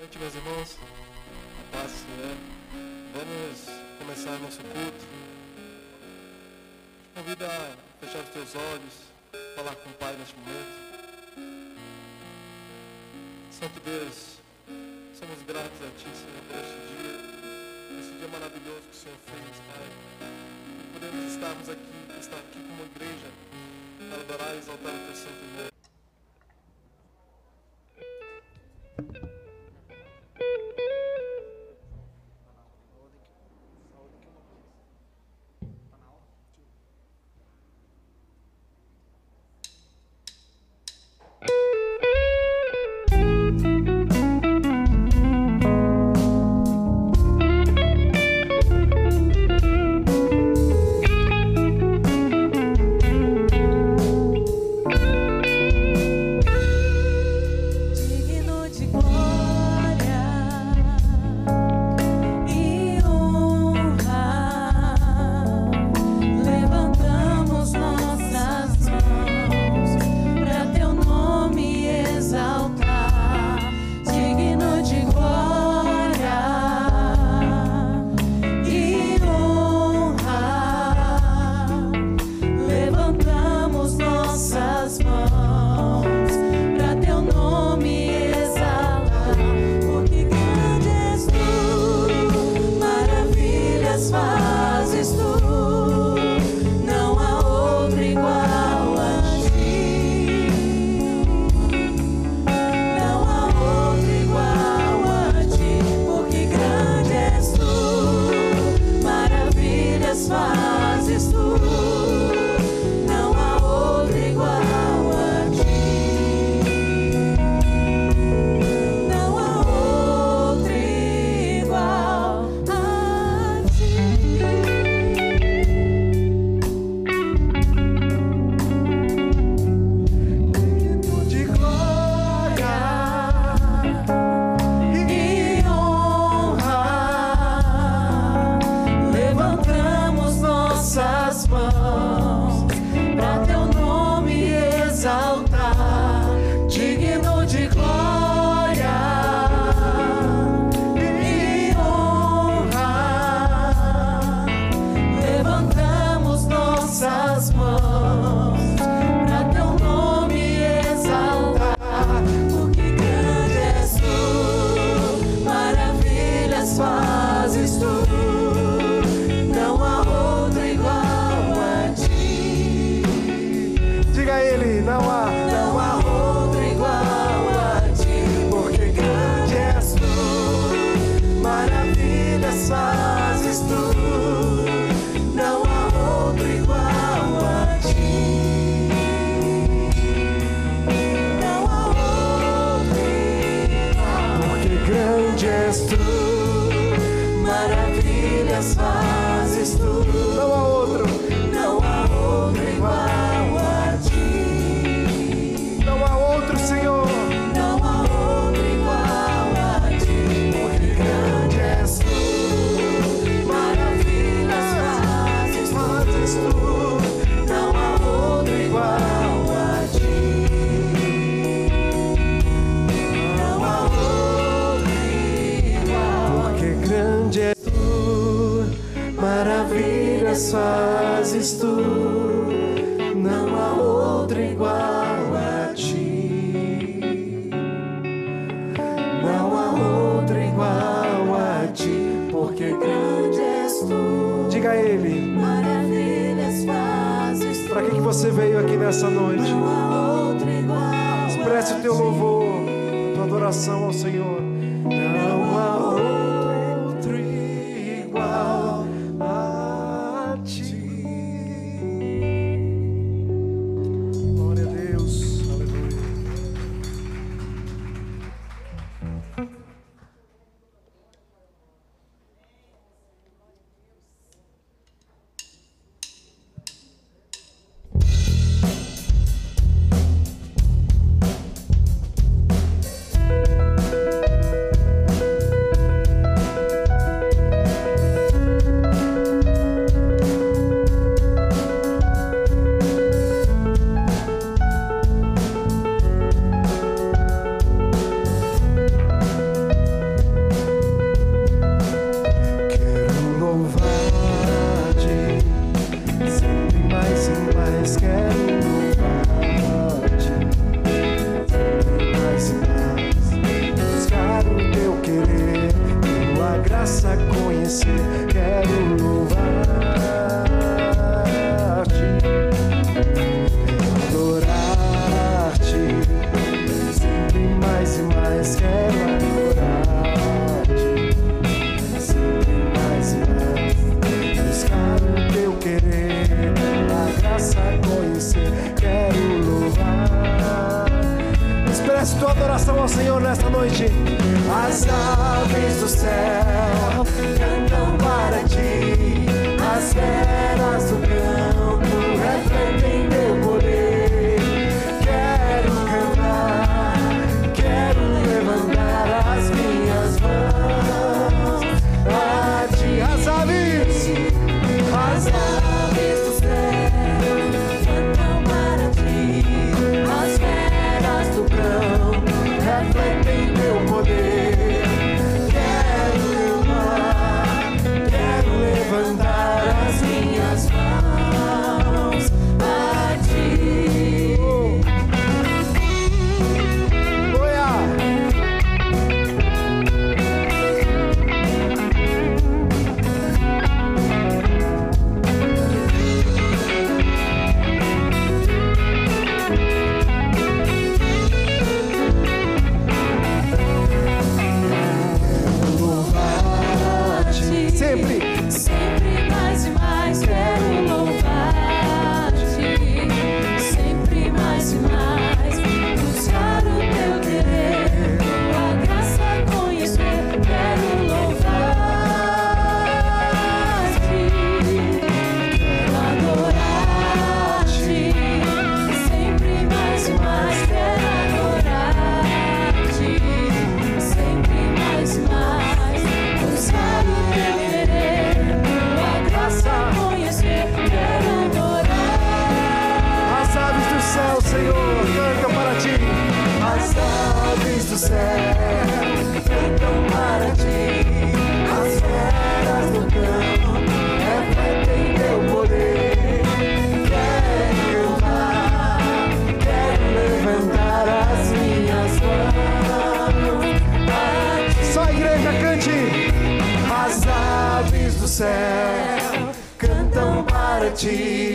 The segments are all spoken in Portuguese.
Boa noite, meus irmãos. A paz do Vamos começar nosso culto. Te convido a fechar os teus olhos, falar com o Pai neste momento. Santo Deus, somos gratos a Ti, Senhor, por este dia, esse dia maravilhoso que o Senhor fez, Pai. Podemos estarmos aqui, estar aqui como igreja, para adorar e exaltar o Teu Santo Nome. nessa noite. Expresse o teu louvor, a tua adoração ao Senhor. Ti.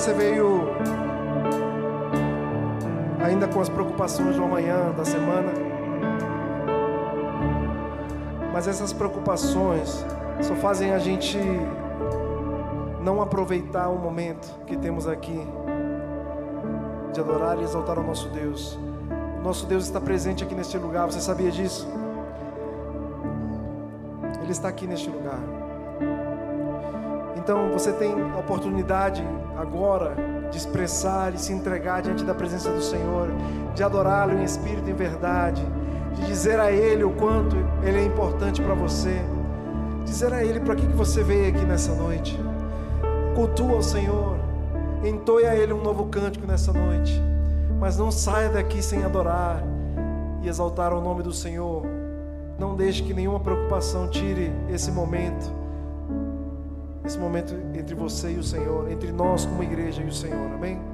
Você veio ainda com as preocupações do amanhã, da semana, mas essas preocupações só fazem a gente não aproveitar o momento que temos aqui de adorar e exaltar o nosso Deus. O nosso Deus está presente aqui neste lugar, você sabia disso? Ele está aqui neste lugar. Então você tem a oportunidade agora de expressar e se entregar diante da presença do Senhor, de adorá-lo em espírito e em verdade, de dizer a Ele o quanto Ele é importante para você, dizer a Ele para que que você veio aqui nessa noite. Cultua o Senhor, entoie a Ele um novo cântico nessa noite, mas não saia daqui sem adorar e exaltar o nome do Senhor. Não deixe que nenhuma preocupação tire esse momento esse momento entre você e o Senhor, entre nós como igreja e o Senhor, amém?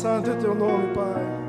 santo é teu nome, Pai.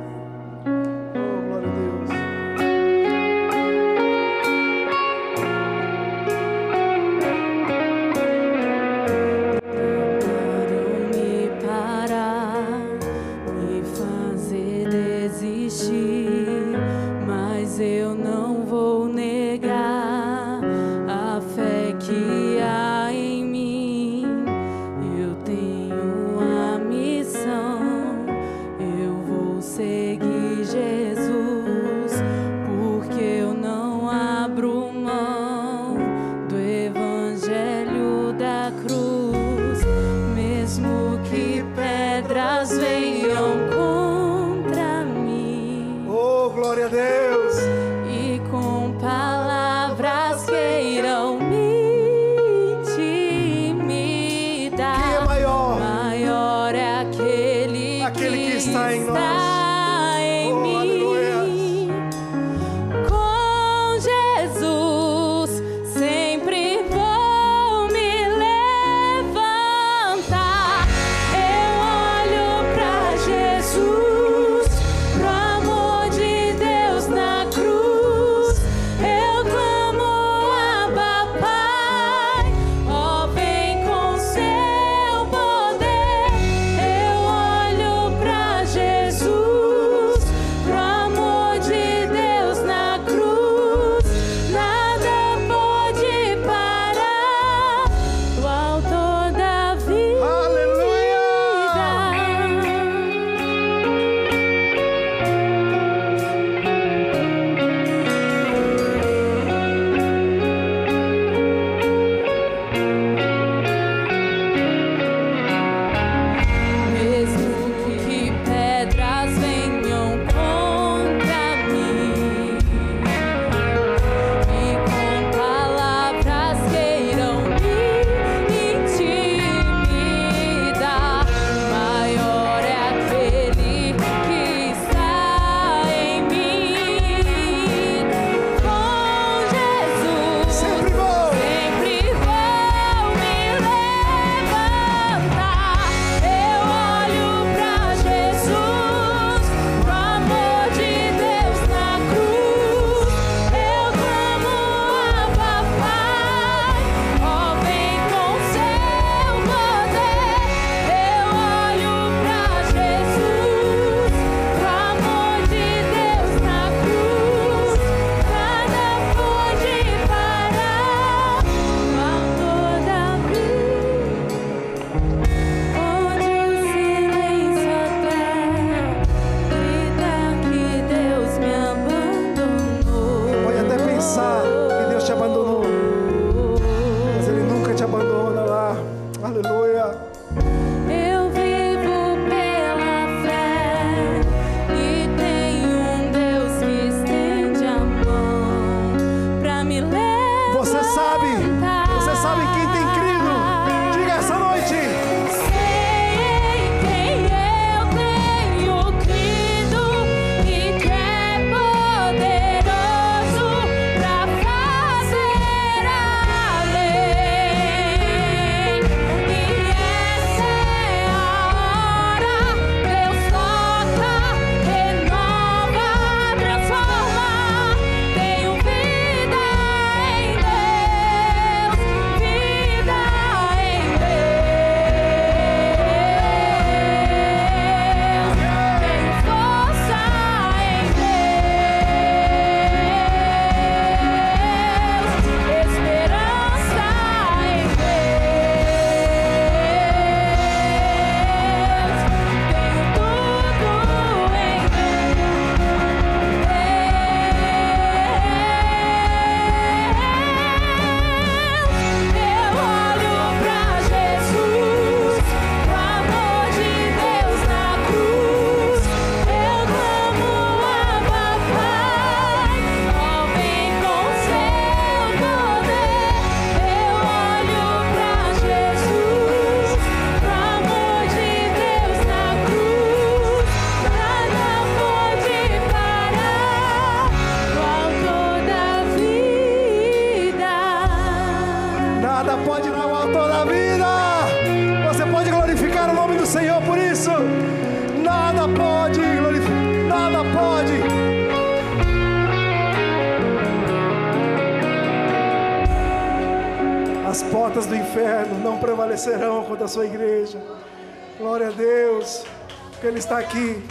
Glória a Deus, porque Ele está aqui.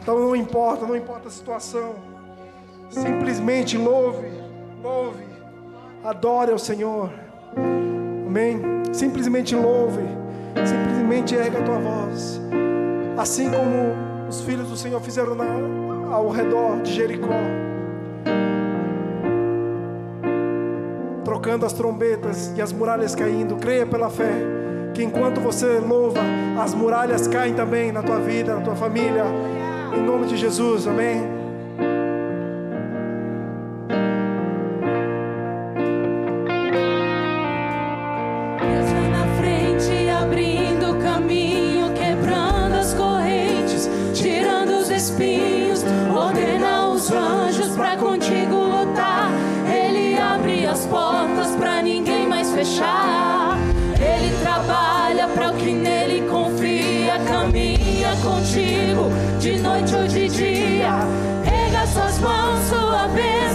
Então não importa, não importa a situação. Simplesmente louve, louve, adore ao Senhor. Amém? Simplesmente louve, simplesmente ergue a tua voz. Assim como os filhos do Senhor fizeram na, ao redor de Jericó. Trocando as trombetas e as muralhas caindo, creia pela fé que enquanto você louva, as muralhas caem também na tua vida, na tua família. Em nome de Jesus, amém. dia. Suas mãos, sua bênção.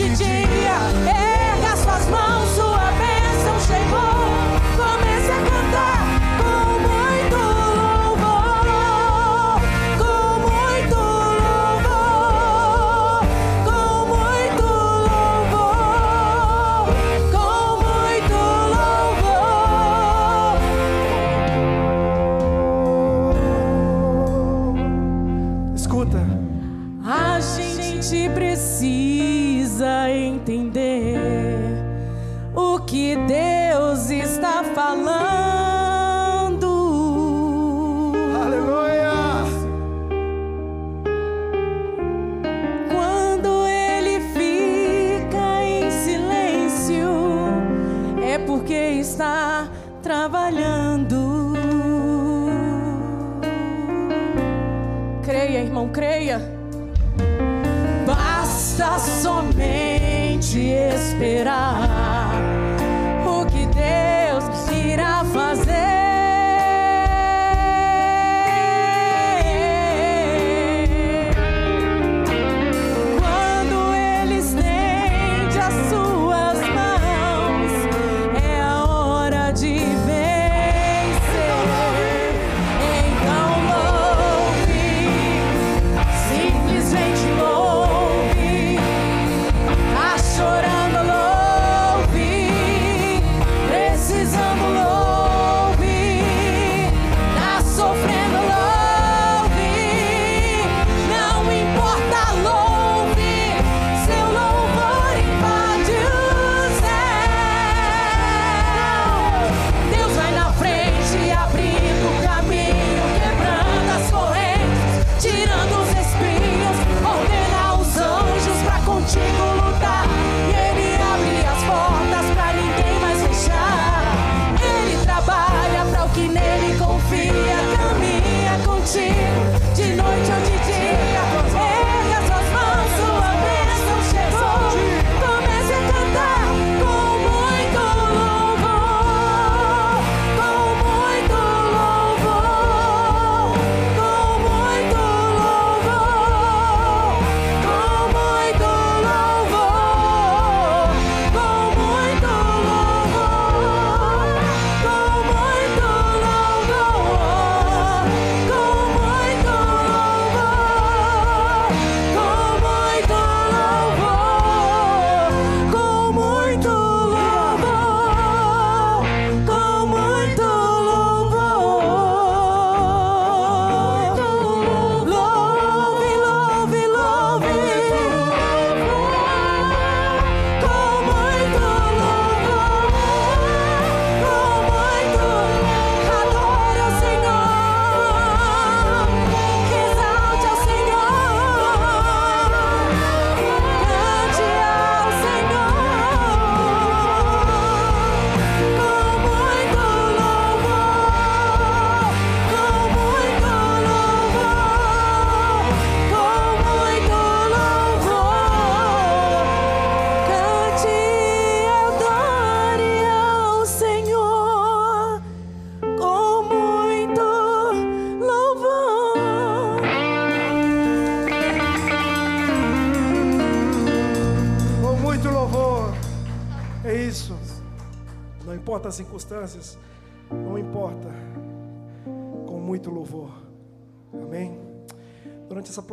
Gigi.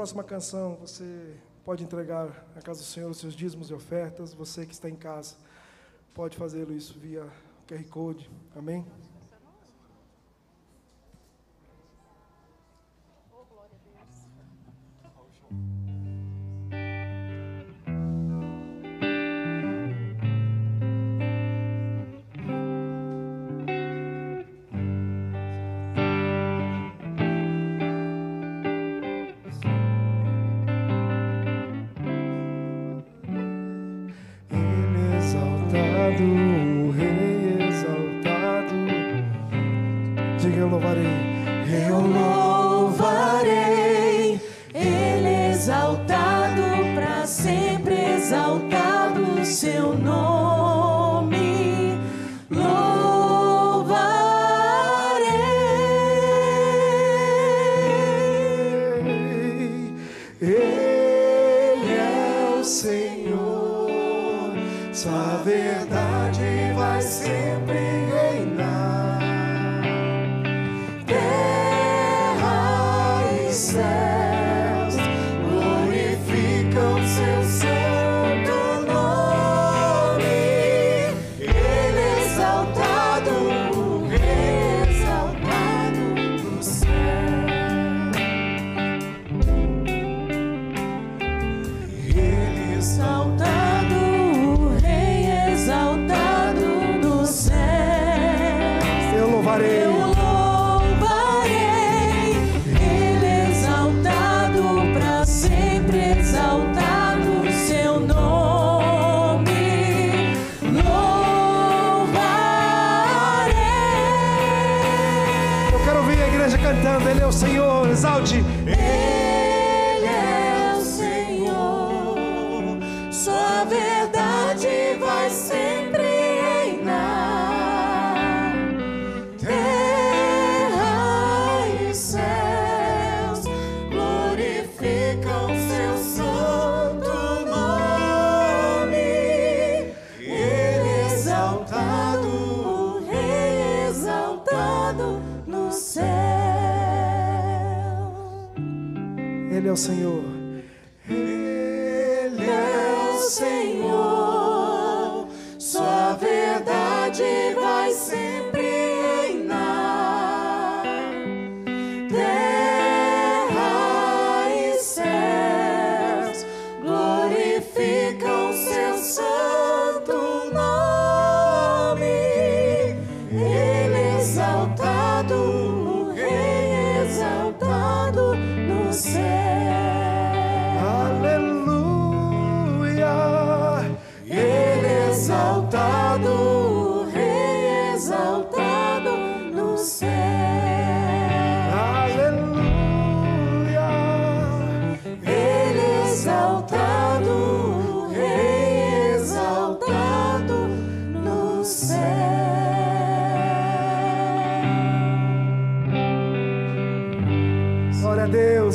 Próxima canção, você pode entregar à casa do Senhor os seus dízimos e ofertas. Você que está em casa, pode fazê-lo isso via QR Code. Amém? Exaltado, para sempre exaltado seu nome.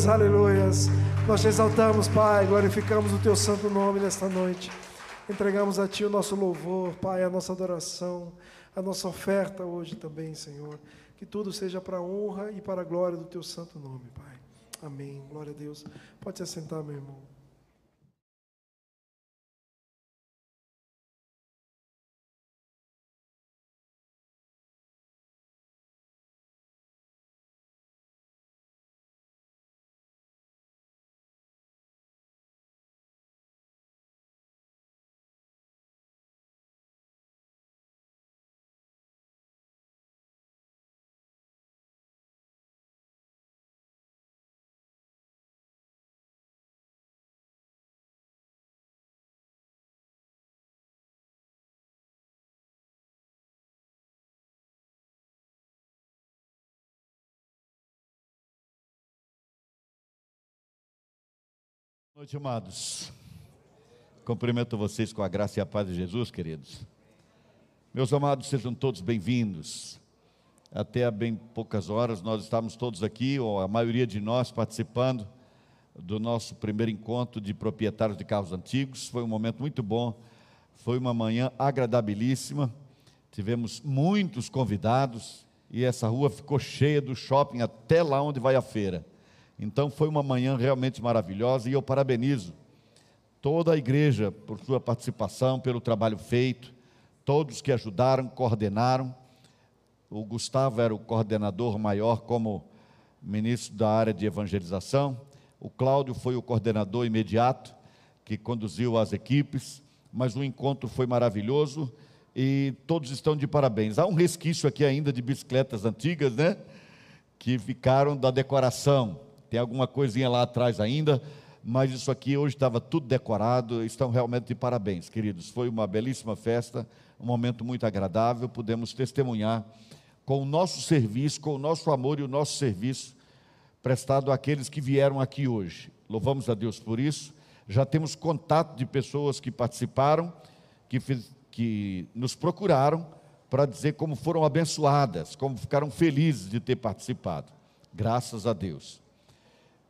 A Deus, aleluias. Nós te exaltamos, Pai, glorificamos o teu santo nome nesta noite. Entregamos a Ti o nosso louvor, Pai, a nossa adoração, a nossa oferta hoje também, Senhor. Que tudo seja para a honra e para a glória do teu santo nome, Pai. Amém. Glória a Deus. Pode se assentar, meu irmão. Noite, amados. Cumprimento vocês com a graça e a paz de Jesus, queridos. Meus amados, sejam todos bem-vindos. Até há bem poucas horas nós estávamos todos aqui, ou a maioria de nós participando do nosso primeiro encontro de proprietários de carros antigos. Foi um momento muito bom, foi uma manhã agradabilíssima. tivemos muitos convidados e essa rua ficou cheia do shopping até lá onde vai a feira. Então foi uma manhã realmente maravilhosa e eu parabenizo toda a igreja por sua participação, pelo trabalho feito, todos que ajudaram, coordenaram. O Gustavo era o coordenador maior como ministro da área de evangelização. O Cláudio foi o coordenador imediato que conduziu as equipes, mas o encontro foi maravilhoso e todos estão de parabéns. Há um resquício aqui ainda de bicicletas antigas, né? Que ficaram da decoração. Tem alguma coisinha lá atrás ainda, mas isso aqui hoje estava tudo decorado, estão realmente de parabéns, queridos. Foi uma belíssima festa, um momento muito agradável, pudemos testemunhar com o nosso serviço, com o nosso amor e o nosso serviço prestado àqueles que vieram aqui hoje. Louvamos a Deus por isso. Já temos contato de pessoas que participaram, que, que nos procuraram para dizer como foram abençoadas, como ficaram felizes de ter participado. Graças a Deus.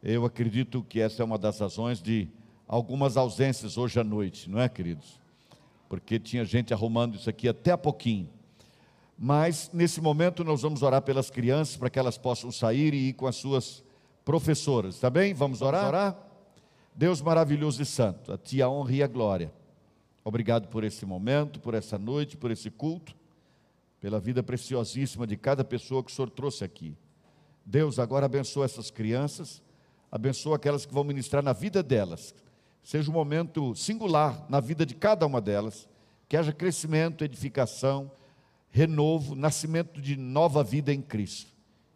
Eu acredito que essa é uma das razões de algumas ausências hoje à noite, não é, queridos? Porque tinha gente arrumando isso aqui até há pouquinho. Mas nesse momento nós vamos orar pelas crianças para que elas possam sair e ir com as suas professoras, tá bem? Vamos orar? Vamos orar? Deus maravilhoso e santo, a Ti a honra e a glória. Obrigado por esse momento, por essa noite, por esse culto, pela vida preciosíssima de cada pessoa que o Senhor trouxe aqui. Deus agora abençoa essas crianças abençoa aquelas que vão ministrar na vida delas. Seja um momento singular na vida de cada uma delas, que haja crescimento, edificação, renovo, nascimento de nova vida em Cristo.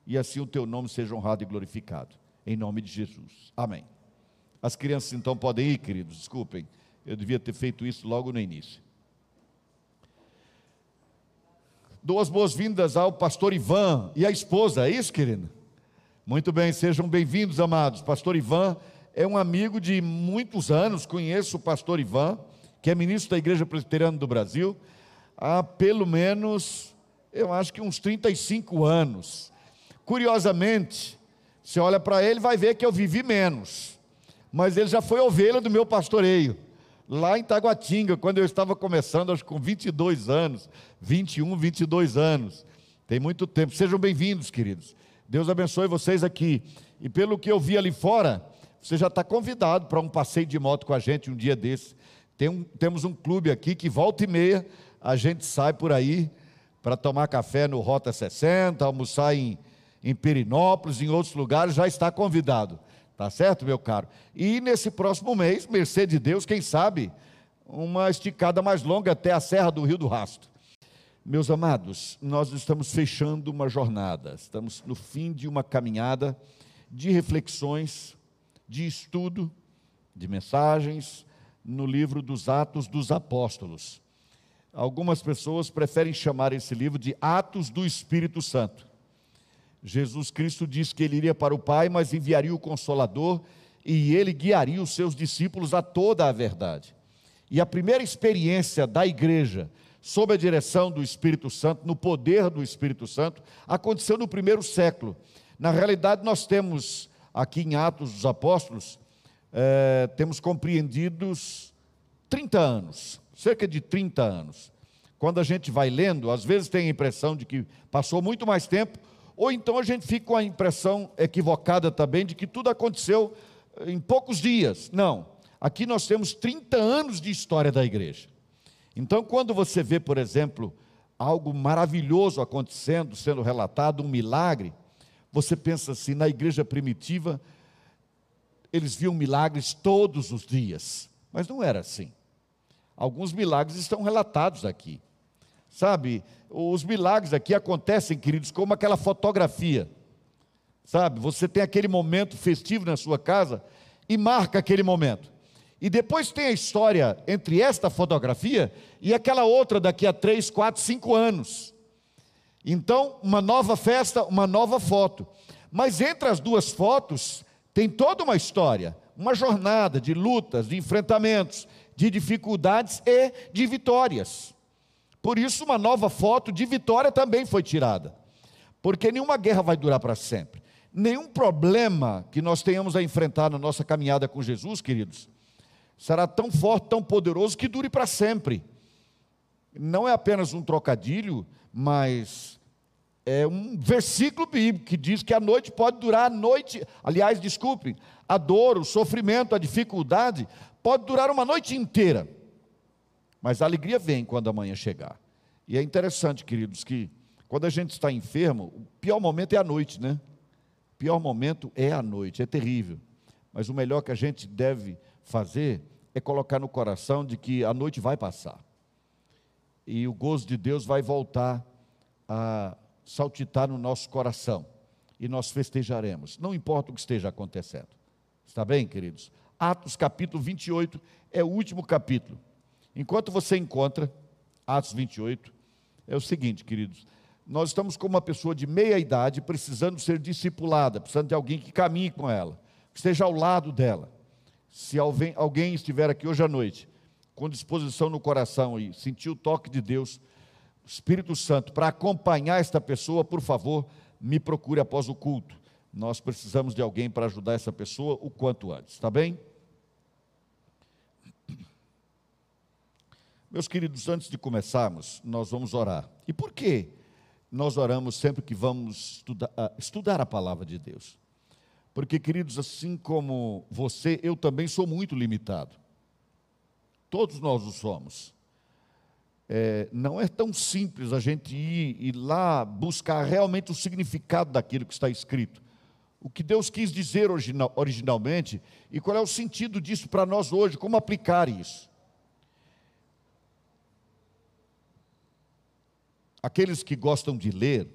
E assim o teu nome seja honrado e glorificado. Em nome de Jesus. Amém. As crianças então podem ir, queridos, desculpem. Eu devia ter feito isso logo no início. Dou as boas-vindas ao pastor Ivan e à esposa, é isso, querido? Muito bem, sejam bem-vindos, amados. Pastor Ivan é um amigo de muitos anos, conheço o pastor Ivan, que é ministro da Igreja Presbiteriana do Brasil, há pelo menos, eu acho que uns 35 anos. Curiosamente, você olha para ele vai ver que eu vivi menos, mas ele já foi ovelha do meu pastoreio, lá em Taguatinga, quando eu estava começando, acho que com 22 anos, 21, 22 anos. Tem muito tempo. Sejam bem-vindos, queridos. Deus abençoe vocês aqui. E pelo que eu vi ali fora, você já está convidado para um passeio de moto com a gente um dia desse. Tem um, temos um clube aqui que volta e meia a gente sai por aí para tomar café no Rota 60, almoçar em, em Perinópolis, em outros lugares, já está convidado. Tá certo, meu caro? E nesse próximo mês, mercê de Deus, quem sabe, uma esticada mais longa até a Serra do Rio do Rasto. Meus amados, nós estamos fechando uma jornada, estamos no fim de uma caminhada de reflexões, de estudo, de mensagens no livro dos Atos dos Apóstolos. Algumas pessoas preferem chamar esse livro de Atos do Espírito Santo. Jesus Cristo disse que ele iria para o Pai, mas enviaria o Consolador e ele guiaria os seus discípulos a toda a verdade. E a primeira experiência da igreja sob a direção do Espírito Santo, no poder do Espírito Santo, aconteceu no primeiro século. Na realidade, nós temos aqui em Atos dos Apóstolos, é, temos compreendidos 30 anos, cerca de 30 anos. Quando a gente vai lendo, às vezes tem a impressão de que passou muito mais tempo, ou então a gente fica com a impressão equivocada também de que tudo aconteceu em poucos dias. Não. Aqui nós temos 30 anos de história da igreja. Então, quando você vê, por exemplo, algo maravilhoso acontecendo, sendo relatado, um milagre, você pensa assim: na igreja primitiva, eles viam milagres todos os dias, mas não era assim. Alguns milagres estão relatados aqui. Sabe, os milagres aqui acontecem, queridos, como aquela fotografia. Sabe, você tem aquele momento festivo na sua casa e marca aquele momento. E depois tem a história entre esta fotografia e aquela outra daqui a três, quatro, cinco anos. Então, uma nova festa, uma nova foto. Mas entre as duas fotos tem toda uma história, uma jornada de lutas, de enfrentamentos, de dificuldades e de vitórias. Por isso, uma nova foto de vitória também foi tirada. Porque nenhuma guerra vai durar para sempre. Nenhum problema que nós tenhamos a enfrentar na nossa caminhada com Jesus, queridos, será tão forte, tão poderoso que dure para sempre. não é apenas um trocadilho, mas é um versículo bíblico que diz que a noite pode durar a noite, aliás, desculpe, a dor, o sofrimento, a dificuldade pode durar uma noite inteira. Mas a alegria vem quando a manhã chegar. E é interessante, queridos, que quando a gente está enfermo, o pior momento é a noite, né? O pior momento é a noite, é terrível. Mas o melhor que a gente deve fazer é colocar no coração de que a noite vai passar. E o gozo de Deus vai voltar a saltitar no nosso coração. E nós festejaremos, não importa o que esteja acontecendo. Está bem, queridos? Atos capítulo 28 é o último capítulo. Enquanto você encontra Atos 28, é o seguinte, queridos, nós estamos com uma pessoa de meia idade precisando ser discipulada, precisando de alguém que caminhe com ela, que esteja ao lado dela. Se alguém estiver aqui hoje à noite, com disposição no coração e sentir o toque de Deus, Espírito Santo, para acompanhar esta pessoa, por favor, me procure após o culto. Nós precisamos de alguém para ajudar essa pessoa o quanto antes, está bem? Meus queridos, antes de começarmos, nós vamos orar. E por que nós oramos sempre que vamos estudar, ah, estudar a palavra de Deus? Porque, queridos, assim como você, eu também sou muito limitado. Todos nós o somos. É, não é tão simples a gente ir, ir lá buscar realmente o significado daquilo que está escrito. O que Deus quis dizer original, originalmente e qual é o sentido disso para nós hoje, como aplicar isso. Aqueles que gostam de ler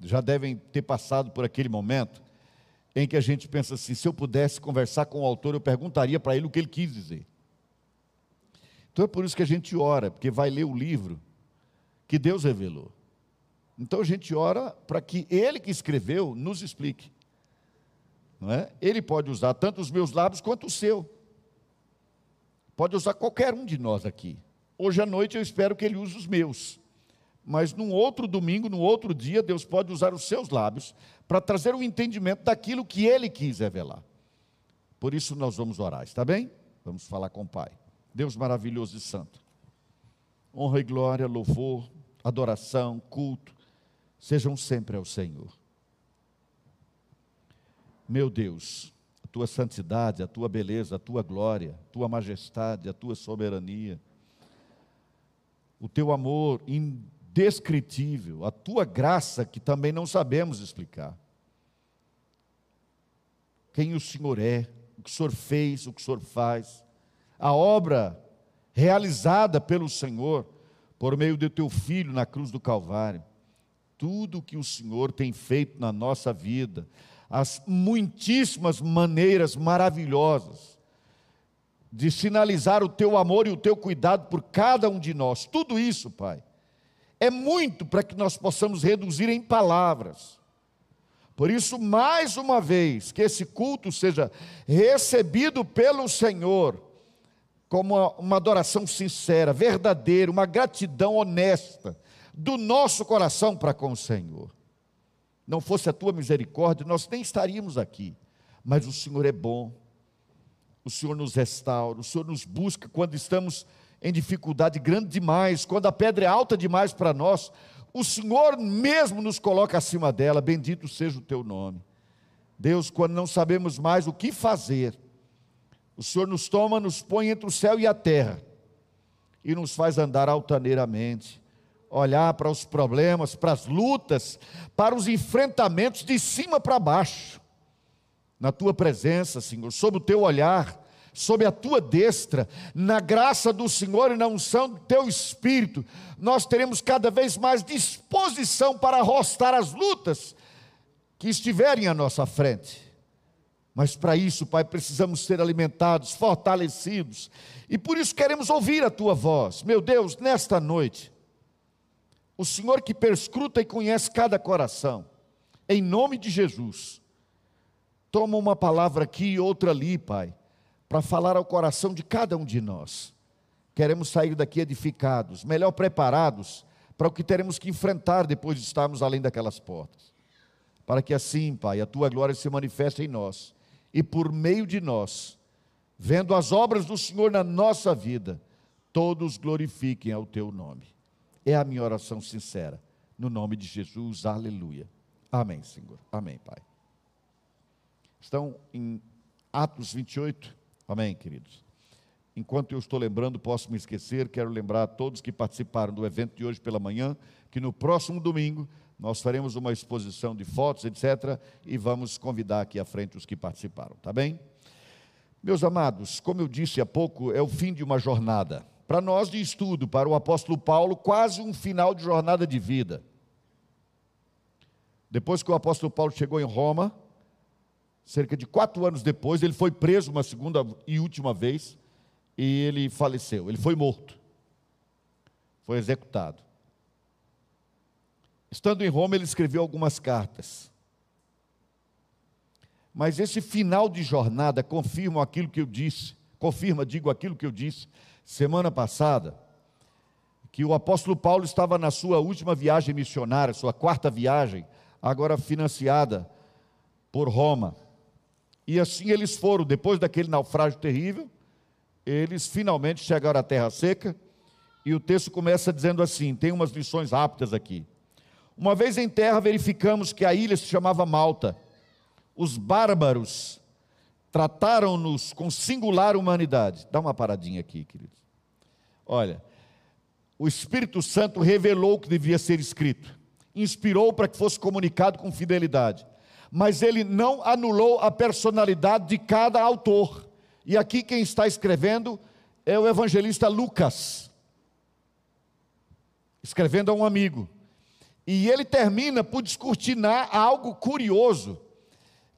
já devem ter passado por aquele momento em que a gente pensa assim: se eu pudesse conversar com o autor, eu perguntaria para ele o que ele quis dizer. Então é por isso que a gente ora, porque vai ler o livro que Deus revelou. Então a gente ora para que ele que escreveu nos explique. Não é? Ele pode usar tanto os meus lábios quanto o seu. Pode usar qualquer um de nós aqui. Hoje à noite eu espero que ele use os meus mas num outro domingo, num outro dia, Deus pode usar os seus lábios para trazer um entendimento daquilo que Ele quis revelar. Por isso nós vamos orar, está bem? Vamos falar com o Pai. Deus maravilhoso e santo. Honra e glória, louvor, adoração, culto, sejam sempre ao Senhor. Meu Deus, a tua santidade, a tua beleza, a tua glória, a tua majestade, a tua soberania, o teu amor indescritível, a tua graça que também não sabemos explicar. Quem o Senhor é, o que o Senhor fez, o que o Senhor faz, a obra realizada pelo Senhor por meio do teu filho na cruz do Calvário, tudo que o Senhor tem feito na nossa vida, as muitíssimas maneiras maravilhosas de sinalizar o teu amor e o teu cuidado por cada um de nós, tudo isso, Pai, é muito para que nós possamos reduzir em palavras. Por isso, mais uma vez, que esse culto seja recebido pelo Senhor como uma, adoração sincera, verdadeira, uma gratidão honesta do nosso coração para com o Senhor. Não fosse a tua misericórdia, nós nem estaríamos aqui. Mas o Senhor é bom, o Senhor nos restaura, o Senhor nos busca quando estamos em dificuldade grande demais, quando a pedra é alta demais para nós, o Senhor mesmo nos coloca acima dela, bendito seja o teu nome. Deus, quando não sabemos mais o que fazer, o Senhor nos toma, nos põe entre o céu e a terra e nos faz andar altaneiramente, olhar para os problemas, para as lutas, para os enfrentamentos de cima para baixo, na tua presença, Senhor, sob o teu olhar, sob a tua destra, na graça do Senhor e na unção do teu espírito, nós teremos cada vez mais disposição para arrostar as lutas que estiverem à nossa frente. Mas para isso, Pai, precisamos ser alimentados, fortalecidos, e por isso queremos ouvir a tua voz. Meu Deus, nesta noite, o Senhor que perscruta e conhece cada coração, em nome de Jesus, toma uma palavra aqui e outra ali, Pai para falar ao coração de cada um de nós. Queremos sair daqui edificados, melhor preparados para o que teremos que enfrentar depois de estarmos além daquelas portas. Para que assim, Pai, a tua glória se manifeste em nós e por meio de nós, vendo as obras do Senhor na nossa vida, todos glorifiquem ao teu nome. É a minha oração sincera. No nome de Jesus, aleluia. Amém, Senhor. Amém, Pai. Estão em Atos 28. Amém, queridos. Enquanto eu estou lembrando, posso me esquecer, quero lembrar a todos que participaram do evento de hoje pela manhã, que no próximo domingo nós faremos uma exposição de fotos, etc., e vamos convidar aqui à frente os que participaram, tá bem? Meus amados, como eu disse há pouco, é o fim de uma jornada. Para nós de estudo, para o apóstolo Paulo, quase um final de jornada de vida. Depois que o apóstolo Paulo chegou em Roma, cerca de quatro anos depois, ele foi preso uma segunda e última vez e ele faleceu. Ele foi morto, foi executado. Estando em Roma, ele escreveu algumas cartas. Mas esse final de jornada confirma aquilo que eu disse, confirma, digo, aquilo que eu disse semana passada, que o apóstolo Paulo estava na sua última viagem missionária, sua quarta viagem, agora financiada por Roma. E assim eles foram, depois daquele naufrágio terrível, eles finalmente chegaram à terra seca, e o texto começa dizendo assim: tem umas lições rápidas aqui. Uma vez em terra, verificamos que a ilha se chamava Malta. Os bárbaros trataram-nos com singular humanidade. Dá uma paradinha aqui, queridos. Olha, o Espírito Santo revelou o que devia ser escrito inspirou para que fosse comunicado com fidelidade. Mas ele não anulou a personalidade de cada autor. E aqui quem está escrevendo é o evangelista Lucas, escrevendo a um amigo. E ele termina por descortinar algo curioso,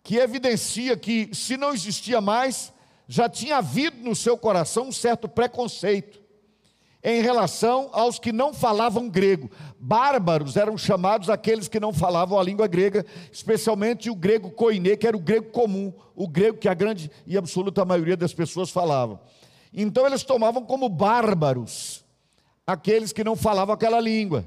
que evidencia que, se não existia mais, já tinha havido no seu coração um certo preconceito em relação aos que não falavam grego. Bárbaros eram chamados aqueles que não falavam a língua grega, especialmente o grego koiné, que era o grego comum, o grego que a grande e absoluta maioria das pessoas falavam. Então eles tomavam como bárbaros aqueles que não falavam aquela língua.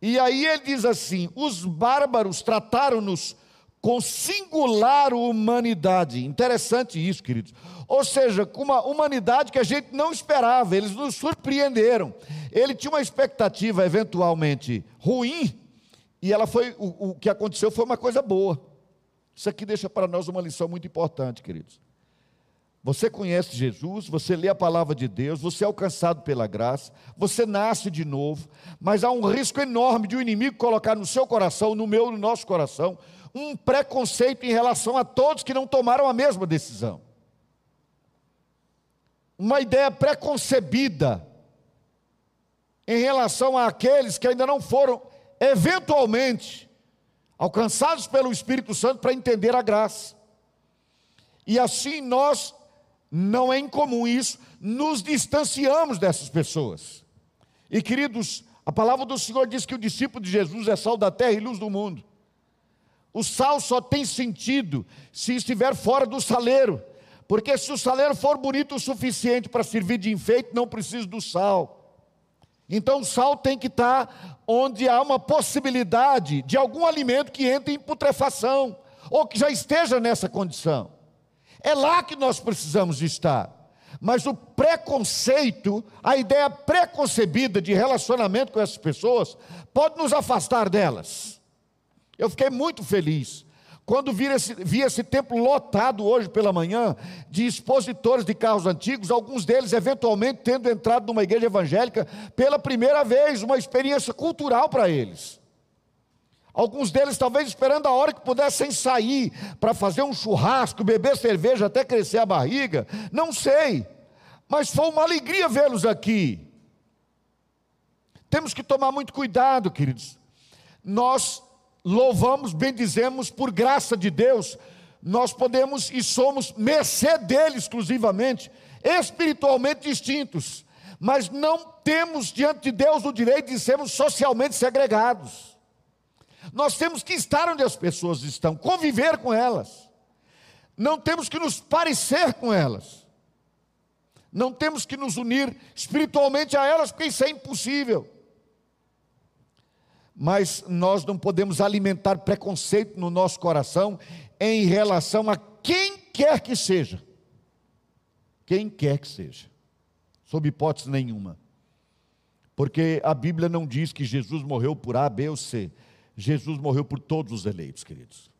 E aí ele diz assim: os bárbaros trataram-nos com singular humanidade. Interessante isso, queridos. Ou seja, com uma humanidade que a gente não esperava, eles nos surpreenderam. Ele tinha uma expectativa eventualmente ruim, e ela foi o, o que aconteceu foi uma coisa boa. Isso aqui deixa para nós uma lição muito importante, queridos. Você conhece Jesus, você lê a palavra de Deus, você é alcançado pela graça, você nasce de novo, mas há um risco enorme de o um inimigo colocar no seu coração, no meu, no nosso coração, um preconceito em relação a todos que não tomaram a mesma decisão uma ideia preconcebida em relação àqueles que ainda não foram, eventualmente, alcançados pelo Espírito Santo para entender a graça. E assim nós, não é incomum isso, nos distanciamos dessas pessoas. E queridos, a palavra do Senhor diz que o discípulo de Jesus é sal da terra e luz do mundo. O sal só tem sentido se estiver fora do saleiro. Porque se o saleiro for bonito o suficiente para servir de enfeite, não precisa do sal. Então o sal tem que estar onde há uma possibilidade de algum alimento que entre em putrefação, ou que já esteja nessa condição. É lá que nós precisamos estar. Mas o preconceito, a ideia preconcebida de relacionamento com essas pessoas, pode nos afastar delas. Eu fiquei muito feliz quando vi esse, vi esse templo lotado hoje pela manhã de expositores de carros antigos, alguns deles eventualmente tendo entrado numa igreja evangélica pela primeira vez, uma experiência cultural para eles. Alguns deles talvez esperando a hora que pudessem sair para fazer um churrasco, beber cerveja até crescer a barriga, não sei. Mas foi uma alegria vê-los aqui. Temos que tomar muito cuidado, queridos. Nós louvamos, bendizemos por graça de Deus, nós podemos e somos mercê dele exclusivamente, espiritualmente distintos, mas não temos diante de Deus o direito de sermos socialmente segregados. Nós temos que estar onde as pessoas estão, conviver com elas. Não temos que nos parecer com elas. Não temos que nos unir espiritualmente a elas, porque isso é impossível mas nós não podemos alimentar preconceito no nosso coração em relação a quem quer que seja. Quem quer que seja, sob hipótese nenhuma. Porque a Bíblia não diz que Jesus morreu por A, B ou C. Jesus morreu por todos os eleitos, queridos.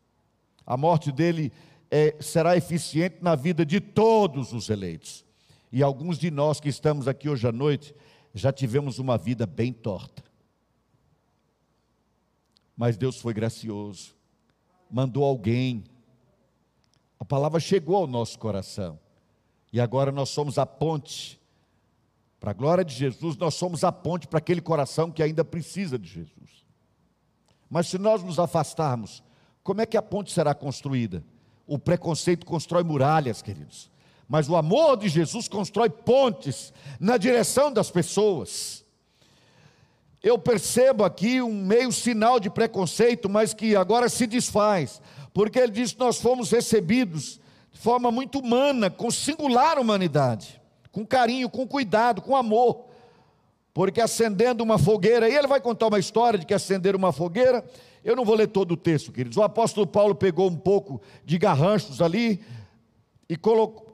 A morte dele é, será eficiente na vida de todos os eleitos. E alguns de nós que estamos aqui hoje à noite já tivemos uma vida bem torta. Mas Deus foi gracioso, mandou alguém. A palavra chegou ao nosso coração. E agora nós somos a ponte. Para a glória de Jesus, nós somos a ponte para aquele coração que ainda precisa de Jesus. Mas se nós nos afastarmos, como é que a ponte será construída? O preconceito constrói muralhas, queridos. Mas o amor de Jesus constrói pontes na direção das pessoas. Eu percebo aqui um meio sinal de preconceito, mas que agora se desfaz, porque ele diz que nós fomos recebidos de forma muito humana, com singular humanidade, com carinho, com cuidado, com amor. Porque acendendo uma fogueira, e ele vai contar uma história de que acender uma fogueira, eu não vou ler todo o texto, queridos. O apóstolo Paulo pegou um pouco de garranchos ali, e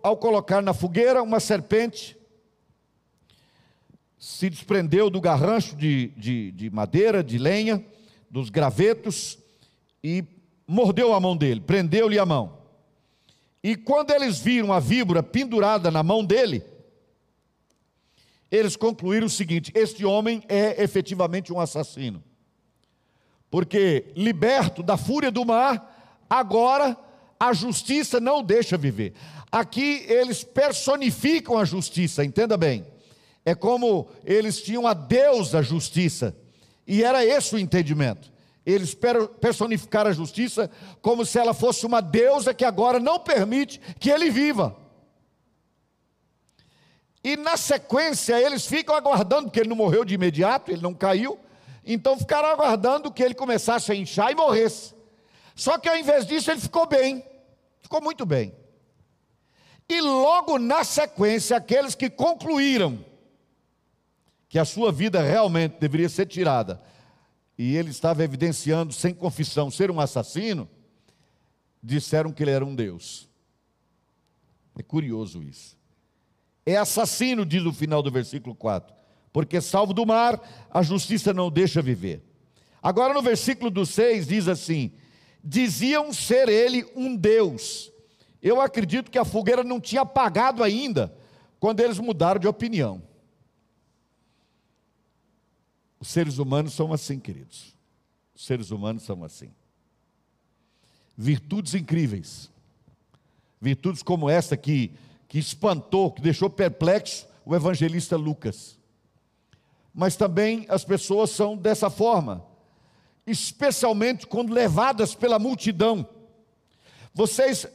ao colocar na fogueira uma serpente, se desprendeu do garrancho de, de, de madeira, de lenha, dos gravetos, e mordeu a mão dele, prendeu-lhe a mão. E quando eles viram a víbora pendurada na mão dele, eles concluíram o seguinte: este homem é efetivamente um assassino. Porque, liberto da fúria do mar, agora a justiça não deixa viver. Aqui eles personificam a justiça, entenda bem. É como eles tinham a Deus da justiça, e era esse o entendimento. Eles personificaram a justiça como se ela fosse uma deusa que agora não permite que ele viva. E na sequência eles ficam aguardando, porque ele não morreu de imediato, ele não caiu, então ficaram aguardando que ele começasse a inchar e morresse. Só que ao invés disso ele ficou bem, ficou muito bem. E logo na sequência, aqueles que concluíram que a sua vida realmente deveria ser tirada e ele estava evidenciando sem confissão ser um assassino, disseram que ele era um Deus. É curioso isso. É assassino, diz o final do versículo 4, porque salvo do mar, a justiça não deixa viver. Agora no versículo do 6 diz assim: diziam ser ele um Deus. Eu acredito que a fogueira não tinha apagado ainda quando eles mudaram de opinião. Os seres humanos são assim, queridos. Os seres humanos são assim. Virtudes incríveis. Virtudes como essa que, que espantou, que deixou perplexo o evangelista Lucas. Mas também as pessoas são dessa forma, especialmente quando levadas pela multidão. Vocês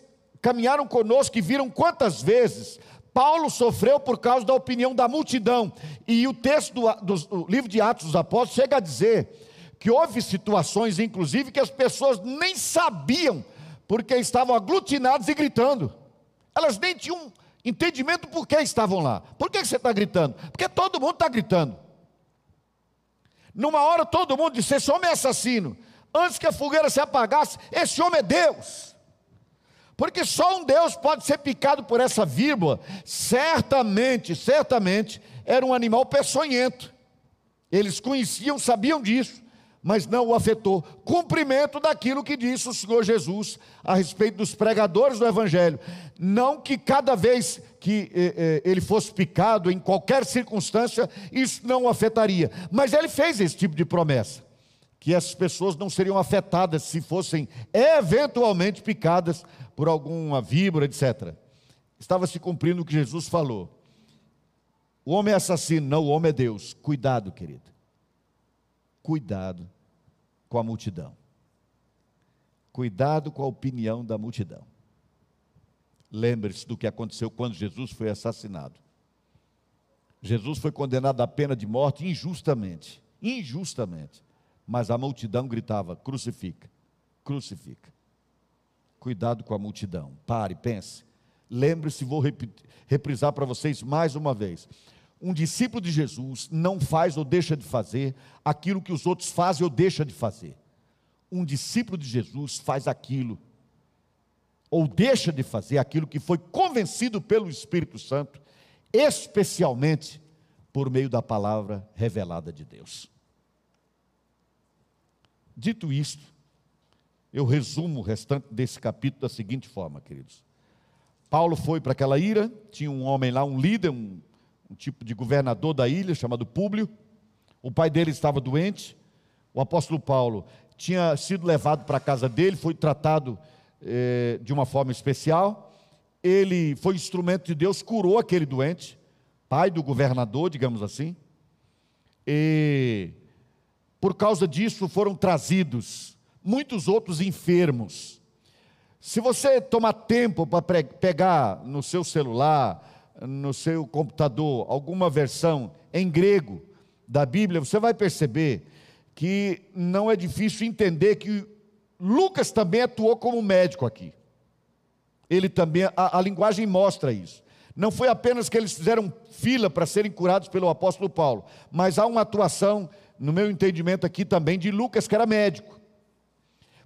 caminharam conosco e viram quantas vezes Paulo sofreu por causa da opinião da multidão. E o texto do, do, do, livro de Atos dos Apóstolos chega a dizer que houve situações, inclusive, que as pessoas nem sabiam, porque estavam aglutinadas e gritando. Elas nem tinham entendimento por que estavam lá. Por que você está gritando? Porque todo mundo está gritando. Numa hora todo mundo disse: Esse homem é assassino. Antes que a fogueira se apagasse, esse homem é Deus. Porque só um Deus pode ser picado por essa vírgula. Certamente, certamente, era um animal peçonhento. Eles conheciam, sabiam disso, mas não o afetou. Cumprimento daquilo que disse o Senhor Jesus a respeito dos pregadores do Evangelho. Não que cada vez que eh, eh, ele fosse picado, em qualquer circunstância, isso não o afetaria. Mas ele fez esse tipo de promessa que essas pessoas não seriam afetadas se fossem eventualmente picadas por alguma víbora, etc. Estava se cumprindo o que Jesus falou. O homem é assassino, não, o homem é Deus. Cuidado, querido. Cuidado com a multidão. Cuidado com a opinião da multidão. Lembre-se do que aconteceu quando Jesus foi assassinado. Jesus foi condenado à pena de morte injustamente. Injustamente mas a multidão gritava: crucifica, crucifica. Cuidado com a multidão. Pare, pense. Lembre-se, vou reprisar para vocês mais uma vez. Um discípulo de Jesus não faz ou deixa de fazer aquilo que os outros fazem ou deixa de fazer. Um discípulo de Jesus faz aquilo ou deixa de fazer aquilo que foi convencido pelo Espírito Santo, especialmente por meio da palavra revelada de Deus. Dito isto, eu resumo o restante desse capítulo da seguinte forma, queridos. Paulo foi para aquela ilha, tinha um homem lá, um líder, um, um tipo de governador da ilha, chamado Públio. O pai dele estava doente. O apóstolo Paulo tinha sido levado para a casa dele, foi tratado eh, de uma forma especial. Ele foi instrumento de Deus, curou aquele doente, pai do governador, digamos assim. E por causa disso foram trazidos muitos outros enfermos. Se você tomar tempo para pegar no seu celular, no seu computador, alguma versão em grego da Bíblia, você vai perceber que não é difícil entender que Lucas também atuou como médico aqui. Ele também, a, a linguagem mostra isso. Não foi apenas que eles fizeram fila para serem curados pelo apóstolo Paulo, mas há uma atuação, no meu entendimento aqui também, de Lucas, que era médico.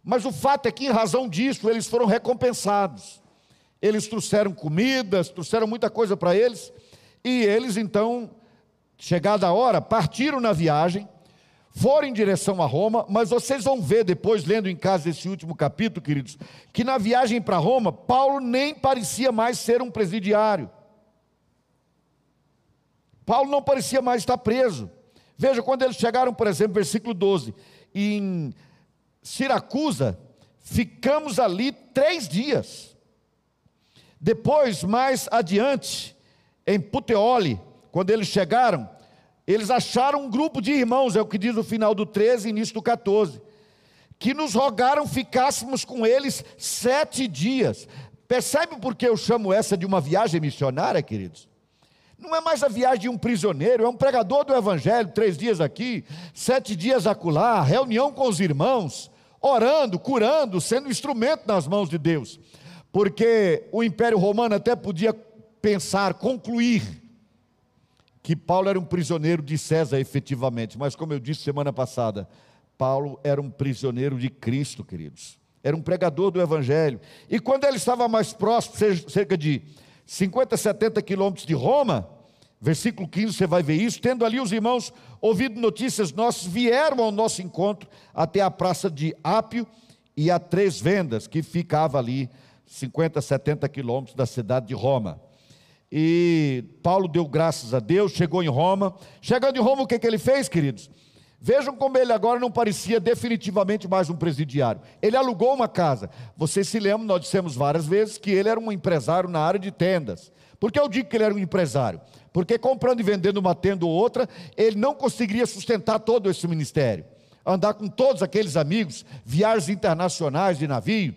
Mas o fato é que, em razão disso, eles foram recompensados. Eles trouxeram comidas, trouxeram muita coisa para eles, e eles então, chegada a hora, partiram na viagem, foram em direção a Roma, mas vocês vão ver depois, lendo em casa esse último capítulo, queridos, que na viagem para Roma, Paulo nem parecia mais ser um presidiário. Paulo não parecia mais estar preso. Veja, quando eles chegaram, por exemplo, versículo 12, em Siracusa, ficamos ali três dias. Depois, mais adiante, em Puteoli, quando eles chegaram, eles acharam um grupo de irmãos, é o que diz o final do 13 e início do 14, que nos rogaram ficássemos com eles sete dias. Percebe por que eu chamo essa de uma viagem missionária, queridos? Não é mais a viagem de um prisioneiro, é um pregador do Evangelho, três dias aqui, sete dias acolá, reunião com os irmãos, orando, curando, sendo instrumento nas mãos de Deus. Porque o Império Romano até podia pensar, concluir, que Paulo era um prisioneiro de César efetivamente, mas como eu disse semana passada, Paulo era um prisioneiro de Cristo, queridos. Era um pregador do Evangelho. E quando ele estava mais próximo, cerca de 50, 70 quilômetros de Roma, versículo 15, você vai ver isso. Tendo ali os irmãos ouvido notícias nossas, vieram ao nosso encontro até a praça de Ápio e a Três Vendas, que ficava ali 50, 70 quilômetros da cidade de Roma e Paulo deu graças a Deus, chegou em Roma. Chegando em Roma, o que, que ele fez, queridos? Vejam como ele agora não parecia definitivamente mais um presidiário. Ele alugou uma casa. Vocês se lembram, nós dissemos várias vezes que ele era um empresário na área de tendas. Por que eu digo que ele era um empresário? Porque comprando e vendendo uma tenda ou outra, ele não conseguiria sustentar todo esse ministério. Andar com todos aqueles amigos, viagens internacionais de navio.